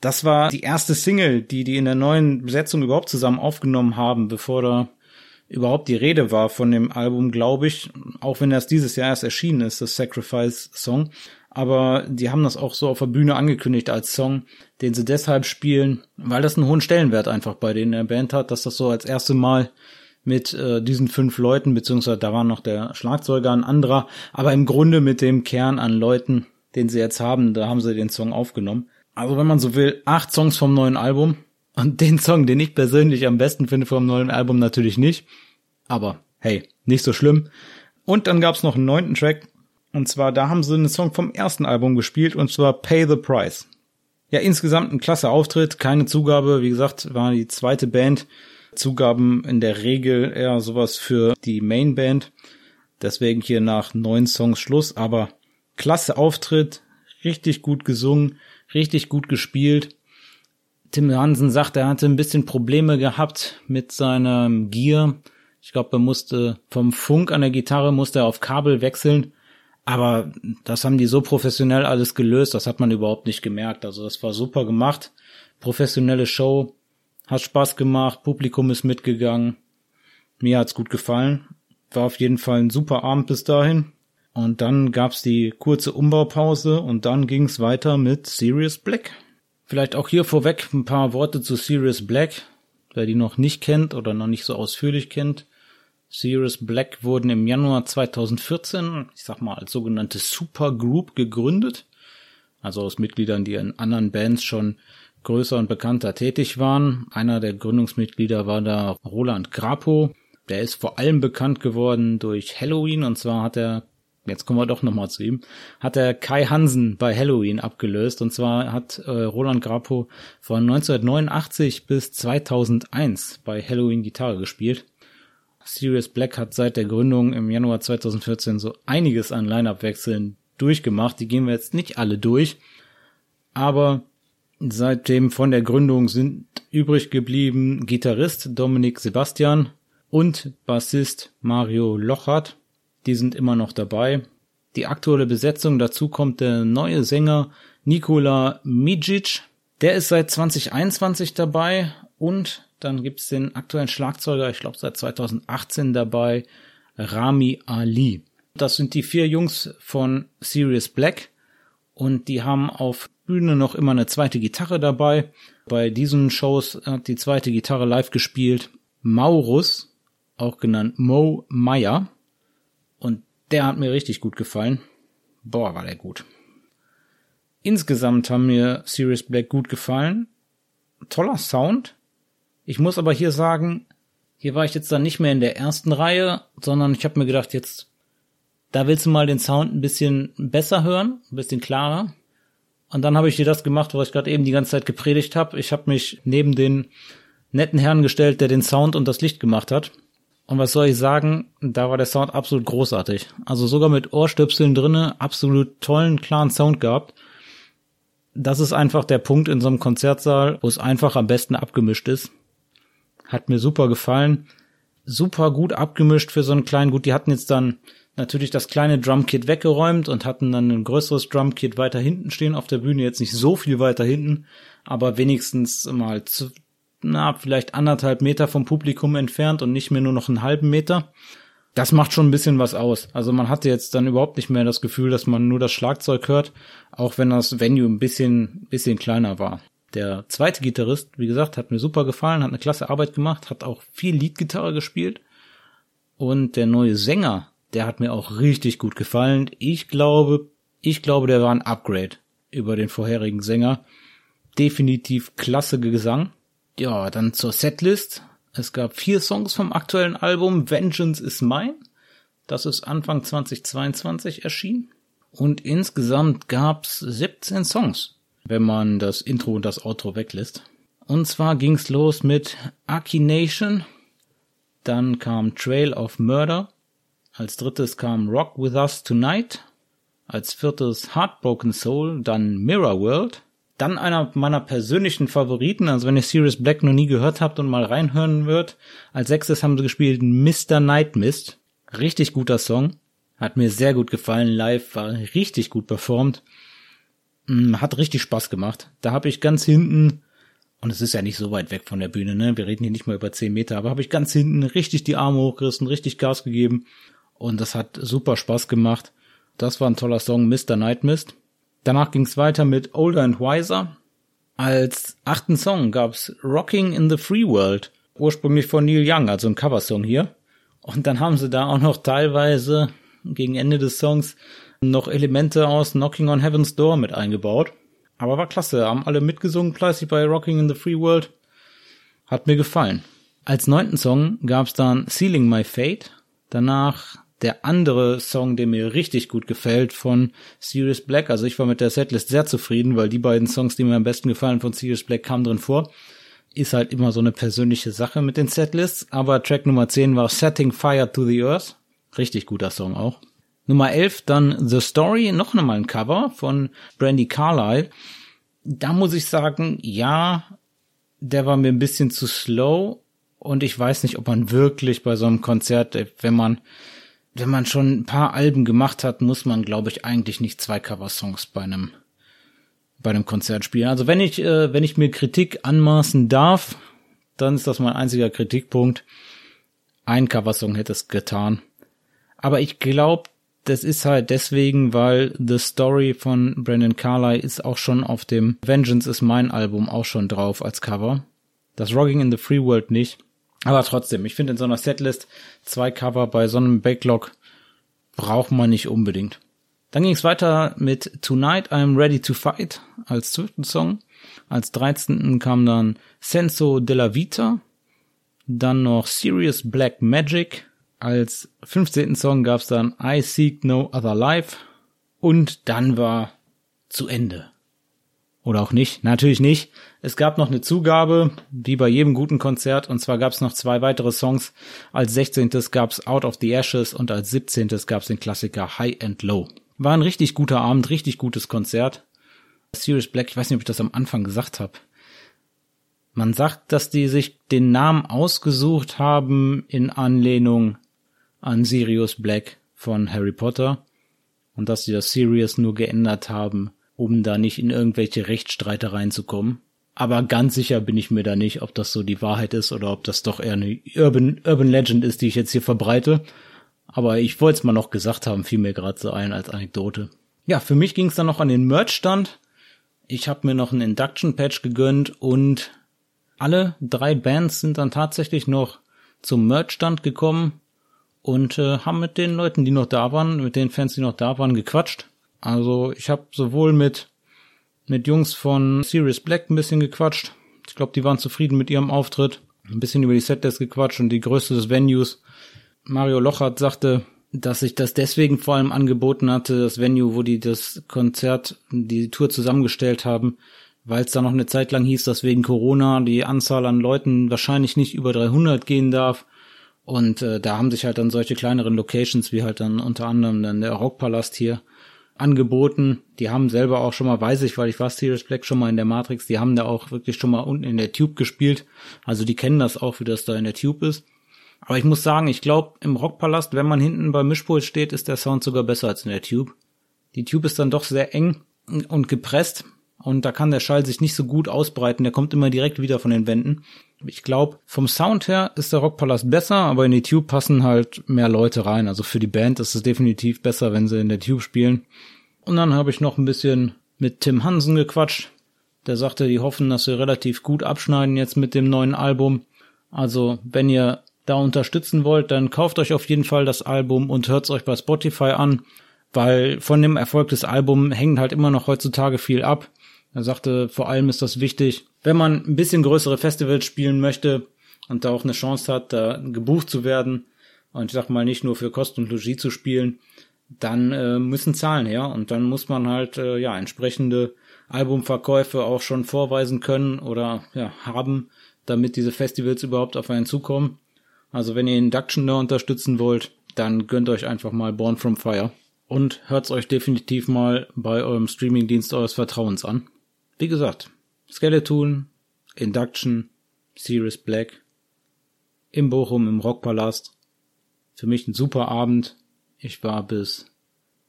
Das war die erste Single, die die in der neuen Besetzung überhaupt zusammen aufgenommen haben, bevor da überhaupt die Rede war von dem Album, glaube ich. Auch wenn das dieses Jahr erst erschienen ist, das Sacrifice Song aber die haben das auch so auf der Bühne angekündigt als Song, den sie deshalb spielen, weil das einen hohen Stellenwert einfach bei denen der Band hat, dass das so als erste Mal mit äh, diesen fünf Leuten, beziehungsweise da war noch der Schlagzeuger ein anderer, aber im Grunde mit dem Kern an Leuten, den sie jetzt haben, da haben sie den Song aufgenommen. Also wenn man so will, acht Songs vom neuen Album und den Song, den ich persönlich am besten finde vom neuen Album natürlich nicht, aber hey, nicht so schlimm. Und dann gab's noch einen neunten Track, und zwar, da haben sie einen Song vom ersten Album gespielt, und zwar Pay the Price. Ja, insgesamt ein klasse Auftritt, keine Zugabe, wie gesagt, war die zweite Band. Zugaben in der Regel eher sowas für die Mainband. Deswegen hier nach neun Songs Schluss, aber klasse Auftritt, richtig gut gesungen, richtig gut gespielt. Tim Hansen sagt, er hatte ein bisschen Probleme gehabt mit seinem Gear. Ich glaube, er musste vom Funk an der Gitarre musste er auf Kabel wechseln. Aber das haben die so professionell alles gelöst, das hat man überhaupt nicht gemerkt. Also das war super gemacht. Professionelle Show, hat Spaß gemacht, Publikum ist mitgegangen. Mir hat's gut gefallen. War auf jeden Fall ein super Abend bis dahin. Und dann gab's die kurze Umbaupause und dann ging's weiter mit Sirius Black. Vielleicht auch hier vorweg ein paar Worte zu Sirius Black, wer die noch nicht kennt oder noch nicht so ausführlich kennt. Sirius Black wurden im Januar 2014, ich sag mal, als sogenannte Supergroup gegründet. Also aus Mitgliedern, die in anderen Bands schon größer und bekannter tätig waren. Einer der Gründungsmitglieder war da Roland Grapo. Der ist vor allem bekannt geworden durch Halloween und zwar hat er jetzt kommen wir doch nochmal zu ihm, hat er Kai Hansen bei Halloween abgelöst. Und zwar hat äh, Roland Grapo von 1989 bis 2001 bei Halloween Gitarre gespielt. Sirius Black hat seit der Gründung im Januar 2014 so einiges an Line-Up-Wechseln durchgemacht. Die gehen wir jetzt nicht alle durch. Aber seitdem von der Gründung sind übrig geblieben Gitarrist Dominik Sebastian und Bassist Mario Lochert. Die sind immer noch dabei. Die aktuelle Besetzung, dazu kommt der neue Sänger Nikola Mijic. Der ist seit 2021 dabei und dann gibt's den aktuellen Schlagzeuger, ich glaube seit 2018 dabei, Rami Ali. Das sind die vier Jungs von Sirius Black und die haben auf Bühne noch immer eine zweite Gitarre dabei. Bei diesen Shows hat die zweite Gitarre live gespielt Maurus, auch genannt Mo Meyer. Und der hat mir richtig gut gefallen. Boah, war der gut. Insgesamt haben mir Sirius Black gut gefallen. Toller Sound. Ich muss aber hier sagen, hier war ich jetzt dann nicht mehr in der ersten Reihe, sondern ich habe mir gedacht, jetzt, da willst du mal den Sound ein bisschen besser hören, ein bisschen klarer. Und dann habe ich dir das gemacht, was ich gerade eben die ganze Zeit gepredigt habe. Ich habe mich neben den netten Herrn gestellt, der den Sound und das Licht gemacht hat. Und was soll ich sagen? Da war der Sound absolut großartig. Also sogar mit Ohrstöpseln drinne, absolut tollen, klaren Sound gehabt. Das ist einfach der Punkt in so einem Konzertsaal, wo es einfach am besten abgemischt ist. Hat mir super gefallen. Super gut abgemischt für so einen kleinen, gut, die hatten jetzt dann natürlich das kleine Drumkit weggeräumt und hatten dann ein größeres Drumkit weiter hinten stehen auf der Bühne, jetzt nicht so viel weiter hinten, aber wenigstens mal zu, na, vielleicht anderthalb Meter vom Publikum entfernt und nicht mehr nur noch einen halben Meter. Das macht schon ein bisschen was aus. Also man hatte jetzt dann überhaupt nicht mehr das Gefühl, dass man nur das Schlagzeug hört, auch wenn das Venue ein bisschen, bisschen kleiner war. Der zweite Gitarrist, wie gesagt, hat mir super gefallen, hat eine klasse Arbeit gemacht, hat auch viel Leadgitarre gespielt. Und der neue Sänger, der hat mir auch richtig gut gefallen. Ich glaube, ich glaube, der war ein Upgrade über den vorherigen Sänger. Definitiv klasse Gesang. Ja, dann zur Setlist. Es gab vier Songs vom aktuellen Album Vengeance is Mine. Das ist Anfang 2022 erschienen. Und insgesamt gab's 17 Songs, wenn man das Intro und das Outro weglässt. Und zwar ging's los mit Nation. dann kam Trail of Murder, als drittes kam Rock With Us Tonight, als viertes Heartbroken Soul, dann Mirror World, dann einer meiner persönlichen Favoriten, also wenn ihr Sirius Black noch nie gehört habt und mal reinhören wird. Als sechstes haben sie gespielt Mr. Night Mist. Richtig guter Song. Hat mir sehr gut gefallen. Live war richtig gut performt. Mm, hat richtig Spaß gemacht. Da habe ich ganz hinten, und es ist ja nicht so weit weg von der Bühne, ne? Wir reden hier nicht mal über zehn Meter, aber habe ich ganz hinten richtig die Arme hochgerissen, richtig Gas gegeben. Und das hat super Spaß gemacht. Das war ein toller Song, Mr. Night Mist. Danach ging es weiter mit Older and Wiser. Als achten Song gab's Rocking in the Free World, ursprünglich von Neil Young, also ein Coversong hier. Und dann haben sie da auch noch teilweise gegen Ende des Songs noch Elemente aus Knocking on Heaven's Door mit eingebaut. Aber war klasse, haben alle mitgesungen fleißig bei Rocking in the Free World. Hat mir gefallen. Als neunten Song gab's dann Sealing My Fate. Danach der andere Song, der mir richtig gut gefällt von Sirius Black. Also ich war mit der Setlist sehr zufrieden, weil die beiden Songs, die mir am besten gefallen von Sirius Black, kamen drin vor. Ist halt immer so eine persönliche Sache mit den Setlists. Aber Track Nummer 10 war Setting Fire to the Earth. Richtig guter Song auch. Nummer 11 dann The Story, noch einmal ein Cover von Brandy Carlyle. Da muss ich sagen, ja, der war mir ein bisschen zu slow und ich weiß nicht, ob man wirklich bei so einem Konzert, wenn man wenn man schon ein paar Alben gemacht hat, muss man, glaube ich, eigentlich nicht zwei Coversongs bei einem bei einem Konzert spielen. Also wenn ich äh, wenn ich mir Kritik anmaßen darf, dann ist das mein einziger Kritikpunkt. Ein Coversong hätte es getan. Aber ich glaube, das ist halt deswegen, weil The Story von Brandon Carlyle ist auch schon auf dem Vengeance is Mine Album auch schon drauf als Cover. Das Rocking in the Free World nicht. Aber trotzdem, ich finde in so einer Setlist zwei Cover bei so einem Backlog braucht man nicht unbedingt. Dann ging es weiter mit Tonight I'm Ready to Fight als zwölften Song. Als dreizehnten kam dann Senso della Vita. Dann noch Serious Black Magic. Als 15. Song gab's dann I Seek No Other Life. Und dann war zu Ende. Oder auch nicht. Natürlich nicht. Es gab noch eine Zugabe, wie bei jedem guten Konzert, und zwar gab es noch zwei weitere Songs. Als 16. gab es Out of the Ashes und als 17. gab es den Klassiker High and Low. War ein richtig guter Abend, richtig gutes Konzert. Sirius Black, ich weiß nicht, ob ich das am Anfang gesagt habe. Man sagt, dass die sich den Namen ausgesucht haben in Anlehnung an Sirius Black von Harry Potter und dass sie das Sirius nur geändert haben, um da nicht in irgendwelche Rechtsstreitereien zu kommen. Aber ganz sicher bin ich mir da nicht, ob das so die Wahrheit ist oder ob das doch eher eine Urban, Urban Legend ist, die ich jetzt hier verbreite. Aber ich wollte es mal noch gesagt haben, fiel mir gerade so ein als Anekdote. Ja, für mich ging es dann noch an den Merch-Stand. Ich habe mir noch einen Induction-Patch gegönnt und alle drei Bands sind dann tatsächlich noch zum Merch-Stand gekommen und äh, haben mit den Leuten, die noch da waren, mit den Fans, die noch da waren, gequatscht. Also ich habe sowohl mit mit Jungs von Sirius Black ein bisschen gequatscht. Ich glaube, die waren zufrieden mit ihrem Auftritt. Ein bisschen über die Setlist gequatscht und die Größe des Venues. Mario Lochert sagte, dass sich das deswegen vor allem angeboten hatte, das Venue, wo die das Konzert, die Tour zusammengestellt haben, weil es da noch eine Zeit lang hieß, dass wegen Corona die Anzahl an Leuten wahrscheinlich nicht über 300 gehen darf. Und äh, da haben sich halt dann solche kleineren Locations, wie halt dann unter anderem dann der Rockpalast hier, angeboten. Die haben selber auch schon mal, weiß ich, weil ich war Sirius Black schon mal in der Matrix, die haben da auch wirklich schon mal unten in der Tube gespielt. Also die kennen das auch, wie das da in der Tube ist. Aber ich muss sagen, ich glaube, im Rockpalast, wenn man hinten beim Mischpult steht, ist der Sound sogar besser als in der Tube. Die Tube ist dann doch sehr eng und gepresst und da kann der Schall sich nicht so gut ausbreiten. Der kommt immer direkt wieder von den Wänden. Ich glaube, vom Sound her ist der Rockpalast besser, aber in die Tube passen halt mehr Leute rein. Also für die Band ist es definitiv besser, wenn sie in der Tube spielen. Und dann habe ich noch ein bisschen mit Tim Hansen gequatscht. Der sagte, die hoffen, dass sie relativ gut abschneiden jetzt mit dem neuen Album. Also, wenn ihr da unterstützen wollt, dann kauft euch auf jeden Fall das Album und hört es euch bei Spotify an, weil von dem Erfolg des Albums hängt halt immer noch heutzutage viel ab. Er sagte, vor allem ist das wichtig, wenn man ein bisschen größere Festivals spielen möchte und da auch eine Chance hat, da gebucht zu werden und ich sag mal nicht nur für Kost und Logis zu spielen, dann äh, müssen Zahlen her und dann muss man halt äh, ja entsprechende Albumverkäufe auch schon vorweisen können oder ja haben, damit diese Festivals überhaupt auf einen zukommen. Also wenn ihr Induction da unterstützen wollt, dann gönnt euch einfach mal Born from Fire und hört's euch definitiv mal bei eurem Streamingdienst eures Vertrauens an. Wie gesagt, Skeleton, Induction, Sirius Black, im Bochum im Rockpalast. Für mich ein super Abend. Ich war bis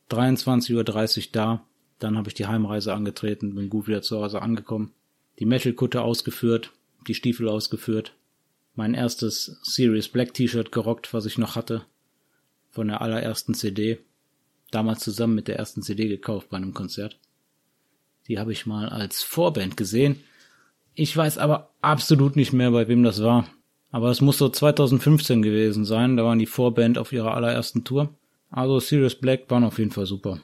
23.30 Uhr da. Dann habe ich die Heimreise angetreten, bin gut wieder zu Hause angekommen. Die Metal-Kutte ausgeführt, die Stiefel ausgeführt. Mein erstes Sirius Black T-Shirt gerockt, was ich noch hatte. Von der allerersten CD. Damals zusammen mit der ersten CD gekauft bei einem Konzert. Die habe ich mal als Vorband gesehen. Ich weiß aber absolut nicht mehr, bei wem das war. Aber es muss so 2015 gewesen sein. Da waren die Vorband auf ihrer allerersten Tour. Also Sirius Black waren auf jeden Fall super.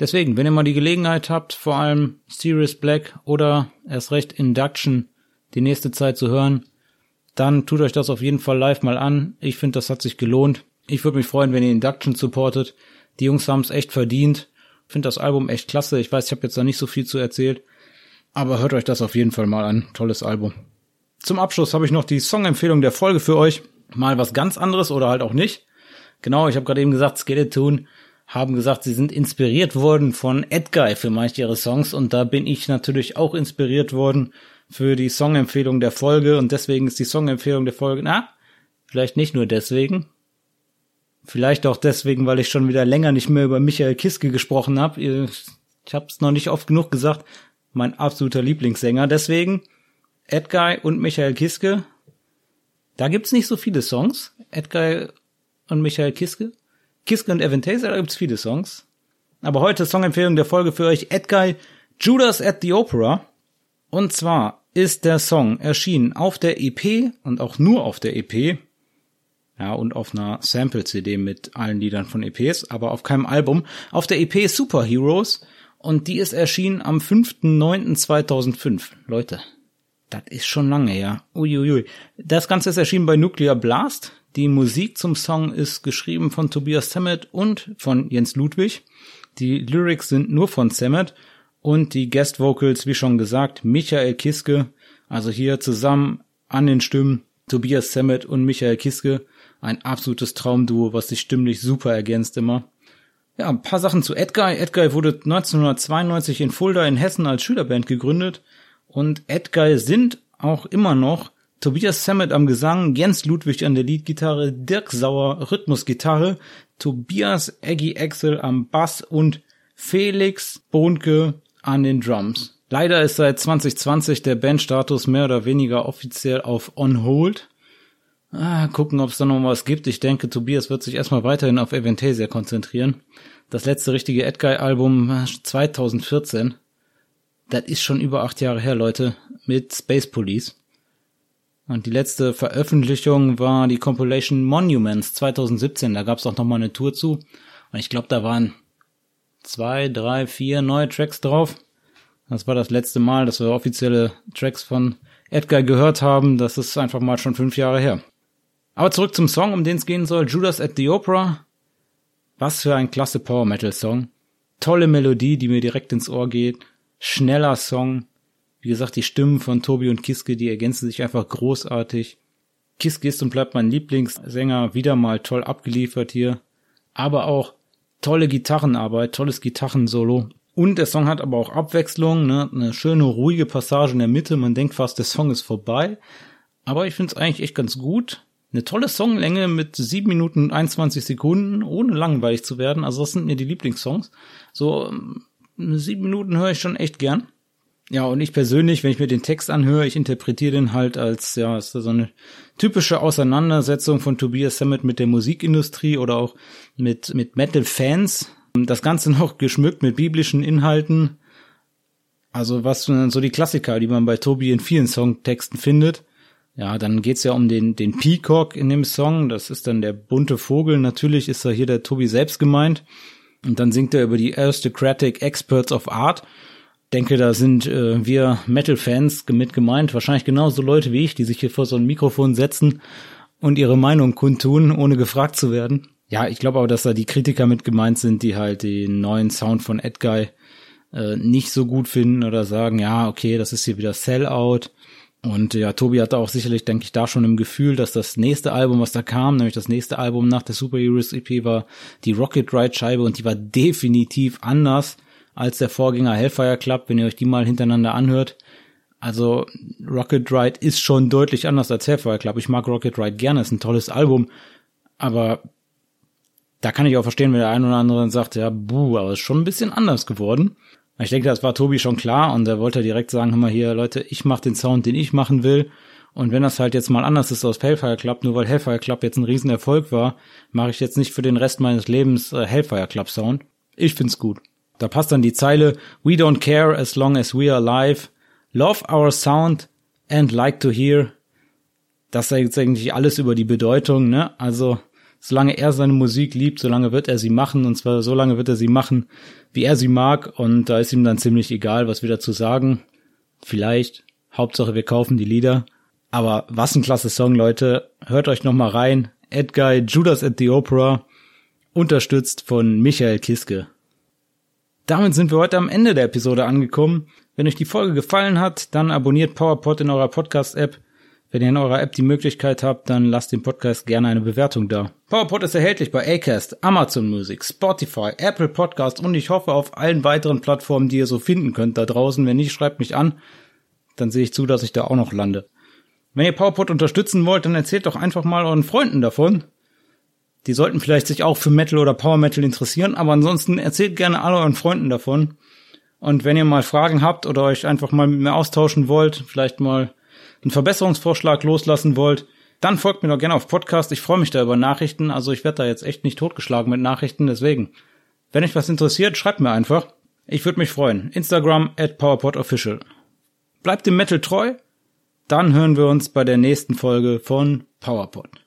Deswegen, wenn ihr mal die Gelegenheit habt, vor allem Sirius Black oder erst recht Induction die nächste Zeit zu hören, dann tut euch das auf jeden Fall live mal an. Ich finde, das hat sich gelohnt. Ich würde mich freuen, wenn ihr Induction supportet. Die Jungs haben es echt verdient finde das Album echt klasse. Ich weiß, ich habe jetzt da nicht so viel zu erzählt, aber hört euch das auf jeden Fall mal an. Tolles Album. Zum Abschluss habe ich noch die Songempfehlung der Folge für euch. Mal was ganz anderes oder halt auch nicht. Genau, ich habe gerade eben gesagt, Skeleton haben gesagt, sie sind inspiriert worden von Edguy für manche ihre Songs und da bin ich natürlich auch inspiriert worden für die Songempfehlung der Folge und deswegen ist die Songempfehlung der Folge, na, vielleicht nicht nur deswegen. Vielleicht auch deswegen, weil ich schon wieder länger nicht mehr über Michael Kiske gesprochen habe. Ich habe es noch nicht oft genug gesagt. Mein absoluter Lieblingssänger. Deswegen Edguy und Michael Kiske. Da gibt's nicht so viele Songs. Edguy und Michael Kiske. Kiske und Evan Taser, da gibt's viele Songs. Aber heute Songempfehlung der Folge für euch Edguy Judas at the Opera. Und zwar ist der Song erschienen auf der EP und auch nur auf der EP. Ja, und auf einer Sample-CD mit allen Liedern von EPs, aber auf keinem Album. Auf der EP Superheroes. Und die ist erschienen am 5.9.2005. Leute, das ist schon lange her. Uiuiui. Das Ganze ist erschienen bei Nuclear Blast. Die Musik zum Song ist geschrieben von Tobias Sammet und von Jens Ludwig. Die Lyrics sind nur von Sammet und die Guest Vocals, wie schon gesagt, Michael Kiske. Also hier zusammen an den Stimmen Tobias Sammet und Michael Kiske. Ein absolutes Traumduo, was sich stimmlich super ergänzt immer. Ja, ein paar Sachen zu Edguy. Edguy wurde 1992 in Fulda in Hessen als Schülerband gegründet und Edguy sind auch immer noch Tobias Sammet am Gesang, Jens Ludwig an der Leadgitarre, Dirk Sauer Rhythmusgitarre, Tobias Eggy Axel am Bass und Felix Bohnke an den Drums. Leider ist seit 2020 der Bandstatus mehr oder weniger offiziell auf On Hold. Ah, gucken, ob es da noch was gibt. Ich denke, Tobias wird sich erstmal weiterhin auf Aventasia konzentrieren. Das letzte richtige Edguy-Album 2014. Das ist schon über acht Jahre her, Leute, mit Space Police. Und die letzte Veröffentlichung war die Compilation Monuments 2017. Da gab es auch noch mal eine Tour zu. Und ich glaube, da waren zwei, drei, vier neue Tracks drauf. Das war das letzte Mal, dass wir offizielle Tracks von Edgar gehört haben. Das ist einfach mal schon fünf Jahre her. Aber zurück zum Song, um den es gehen soll. Judas at the Opera. Was für ein klasse Power Metal Song. Tolle Melodie, die mir direkt ins Ohr geht. Schneller Song. Wie gesagt, die Stimmen von Tobi und Kiske, die ergänzen sich einfach großartig. Kiske ist und bleibt mein Lieblingssänger, wieder mal toll abgeliefert hier. Aber auch tolle Gitarrenarbeit, tolles Gitarrensolo. Und der Song hat aber auch Abwechslung, ne? eine schöne, ruhige Passage in der Mitte. Man denkt fast, der Song ist vorbei. Aber ich finde es eigentlich echt ganz gut. Eine tolle Songlänge mit 7 Minuten und 21 Sekunden, ohne langweilig zu werden. Also das sind mir die Lieblingssongs. So ähm, sieben Minuten höre ich schon echt gern. Ja, und ich persönlich, wenn ich mir den Text anhöre, ich interpretiere den halt als, ja, ist so eine typische Auseinandersetzung von Tobias Sammet mit der Musikindustrie oder auch mit, mit Metal-Fans. Das Ganze noch geschmückt mit biblischen Inhalten. Also was so die Klassiker, die man bei Tobi in vielen Songtexten findet. Ja, dann geht's ja um den, den Peacock in dem Song. Das ist dann der bunte Vogel. Natürlich ist da hier der Tobi selbst gemeint. Und dann singt er über die Aristocratic Experts of Art. Denke, da sind äh, wir Metal-Fans mit gemeint. Wahrscheinlich genauso Leute wie ich, die sich hier vor so ein Mikrofon setzen und ihre Meinung kundtun, ohne gefragt zu werden. Ja, ich glaube aber, dass da die Kritiker mit gemeint sind, die halt den neuen Sound von Edguy äh, nicht so gut finden oder sagen, ja, okay, das ist hier wieder Sellout und ja, Tobi hatte auch sicherlich, denke ich, da schon im Gefühl, dass das nächste Album, was da kam, nämlich das nächste Album nach der Super Heroes EP war die Rocket Ride Scheibe und die war definitiv anders als der Vorgänger Hellfire Club, wenn ihr euch die mal hintereinander anhört. Also Rocket Ride ist schon deutlich anders als Hellfire Club. Ich mag Rocket Ride gerne, ist ein tolles Album, aber da kann ich auch verstehen, wenn der ein oder andere sagt, ja, buh, aber ist schon ein bisschen anders geworden. Ich denke, das war Tobi schon klar und er wollte direkt sagen, hör mal hier, Leute, ich mache den Sound, den ich machen will. Und wenn das halt jetzt mal anders ist aus Hellfire Club, nur weil Hellfire Club jetzt ein Riesenerfolg war, mache ich jetzt nicht für den Rest meines Lebens äh, Hellfire Club Sound. Ich find's gut. Da passt dann die Zeile We don't care as long as we are alive. Love our sound and like to hear. Das sagt jetzt eigentlich alles über die Bedeutung, ne? Also solange er seine Musik liebt, solange wird er sie machen und zwar so lange wird er sie machen, wie er sie mag und da ist ihm dann ziemlich egal, was wir dazu sagen. Vielleicht, Hauptsache wir kaufen die Lieder. Aber was ein klasse Song, Leute. Hört euch noch mal rein. Edguy, Judas at the Opera, unterstützt von Michael Kiske. Damit sind wir heute am Ende der Episode angekommen. Wenn euch die Folge gefallen hat, dann abonniert PowerPod in eurer Podcast-App wenn ihr in eurer App die Möglichkeit habt, dann lasst dem Podcast gerne eine Bewertung da. PowerPod ist erhältlich bei Acast, Amazon Music, Spotify, Apple Podcast und ich hoffe auf allen weiteren Plattformen, die ihr so finden könnt da draußen. Wenn nicht, schreibt mich an. dann sehe ich zu, dass ich da auch noch lande. Wenn ihr PowerPod unterstützen wollt, dann erzählt doch einfach mal euren Freunden davon. Die sollten vielleicht sich auch für Metal oder Power Metal interessieren, aber ansonsten erzählt gerne alle euren Freunden davon. Und wenn ihr mal Fragen habt oder euch einfach mal mit mir austauschen wollt, vielleicht mal einen Verbesserungsvorschlag loslassen wollt, dann folgt mir doch gerne auf Podcast. Ich freue mich da über Nachrichten. Also ich werde da jetzt echt nicht totgeschlagen mit Nachrichten. Deswegen, wenn euch was interessiert, schreibt mir einfach. Ich würde mich freuen. Instagram at PowerPodOfficial. Bleibt dem Metal treu. Dann hören wir uns bei der nächsten Folge von PowerPod.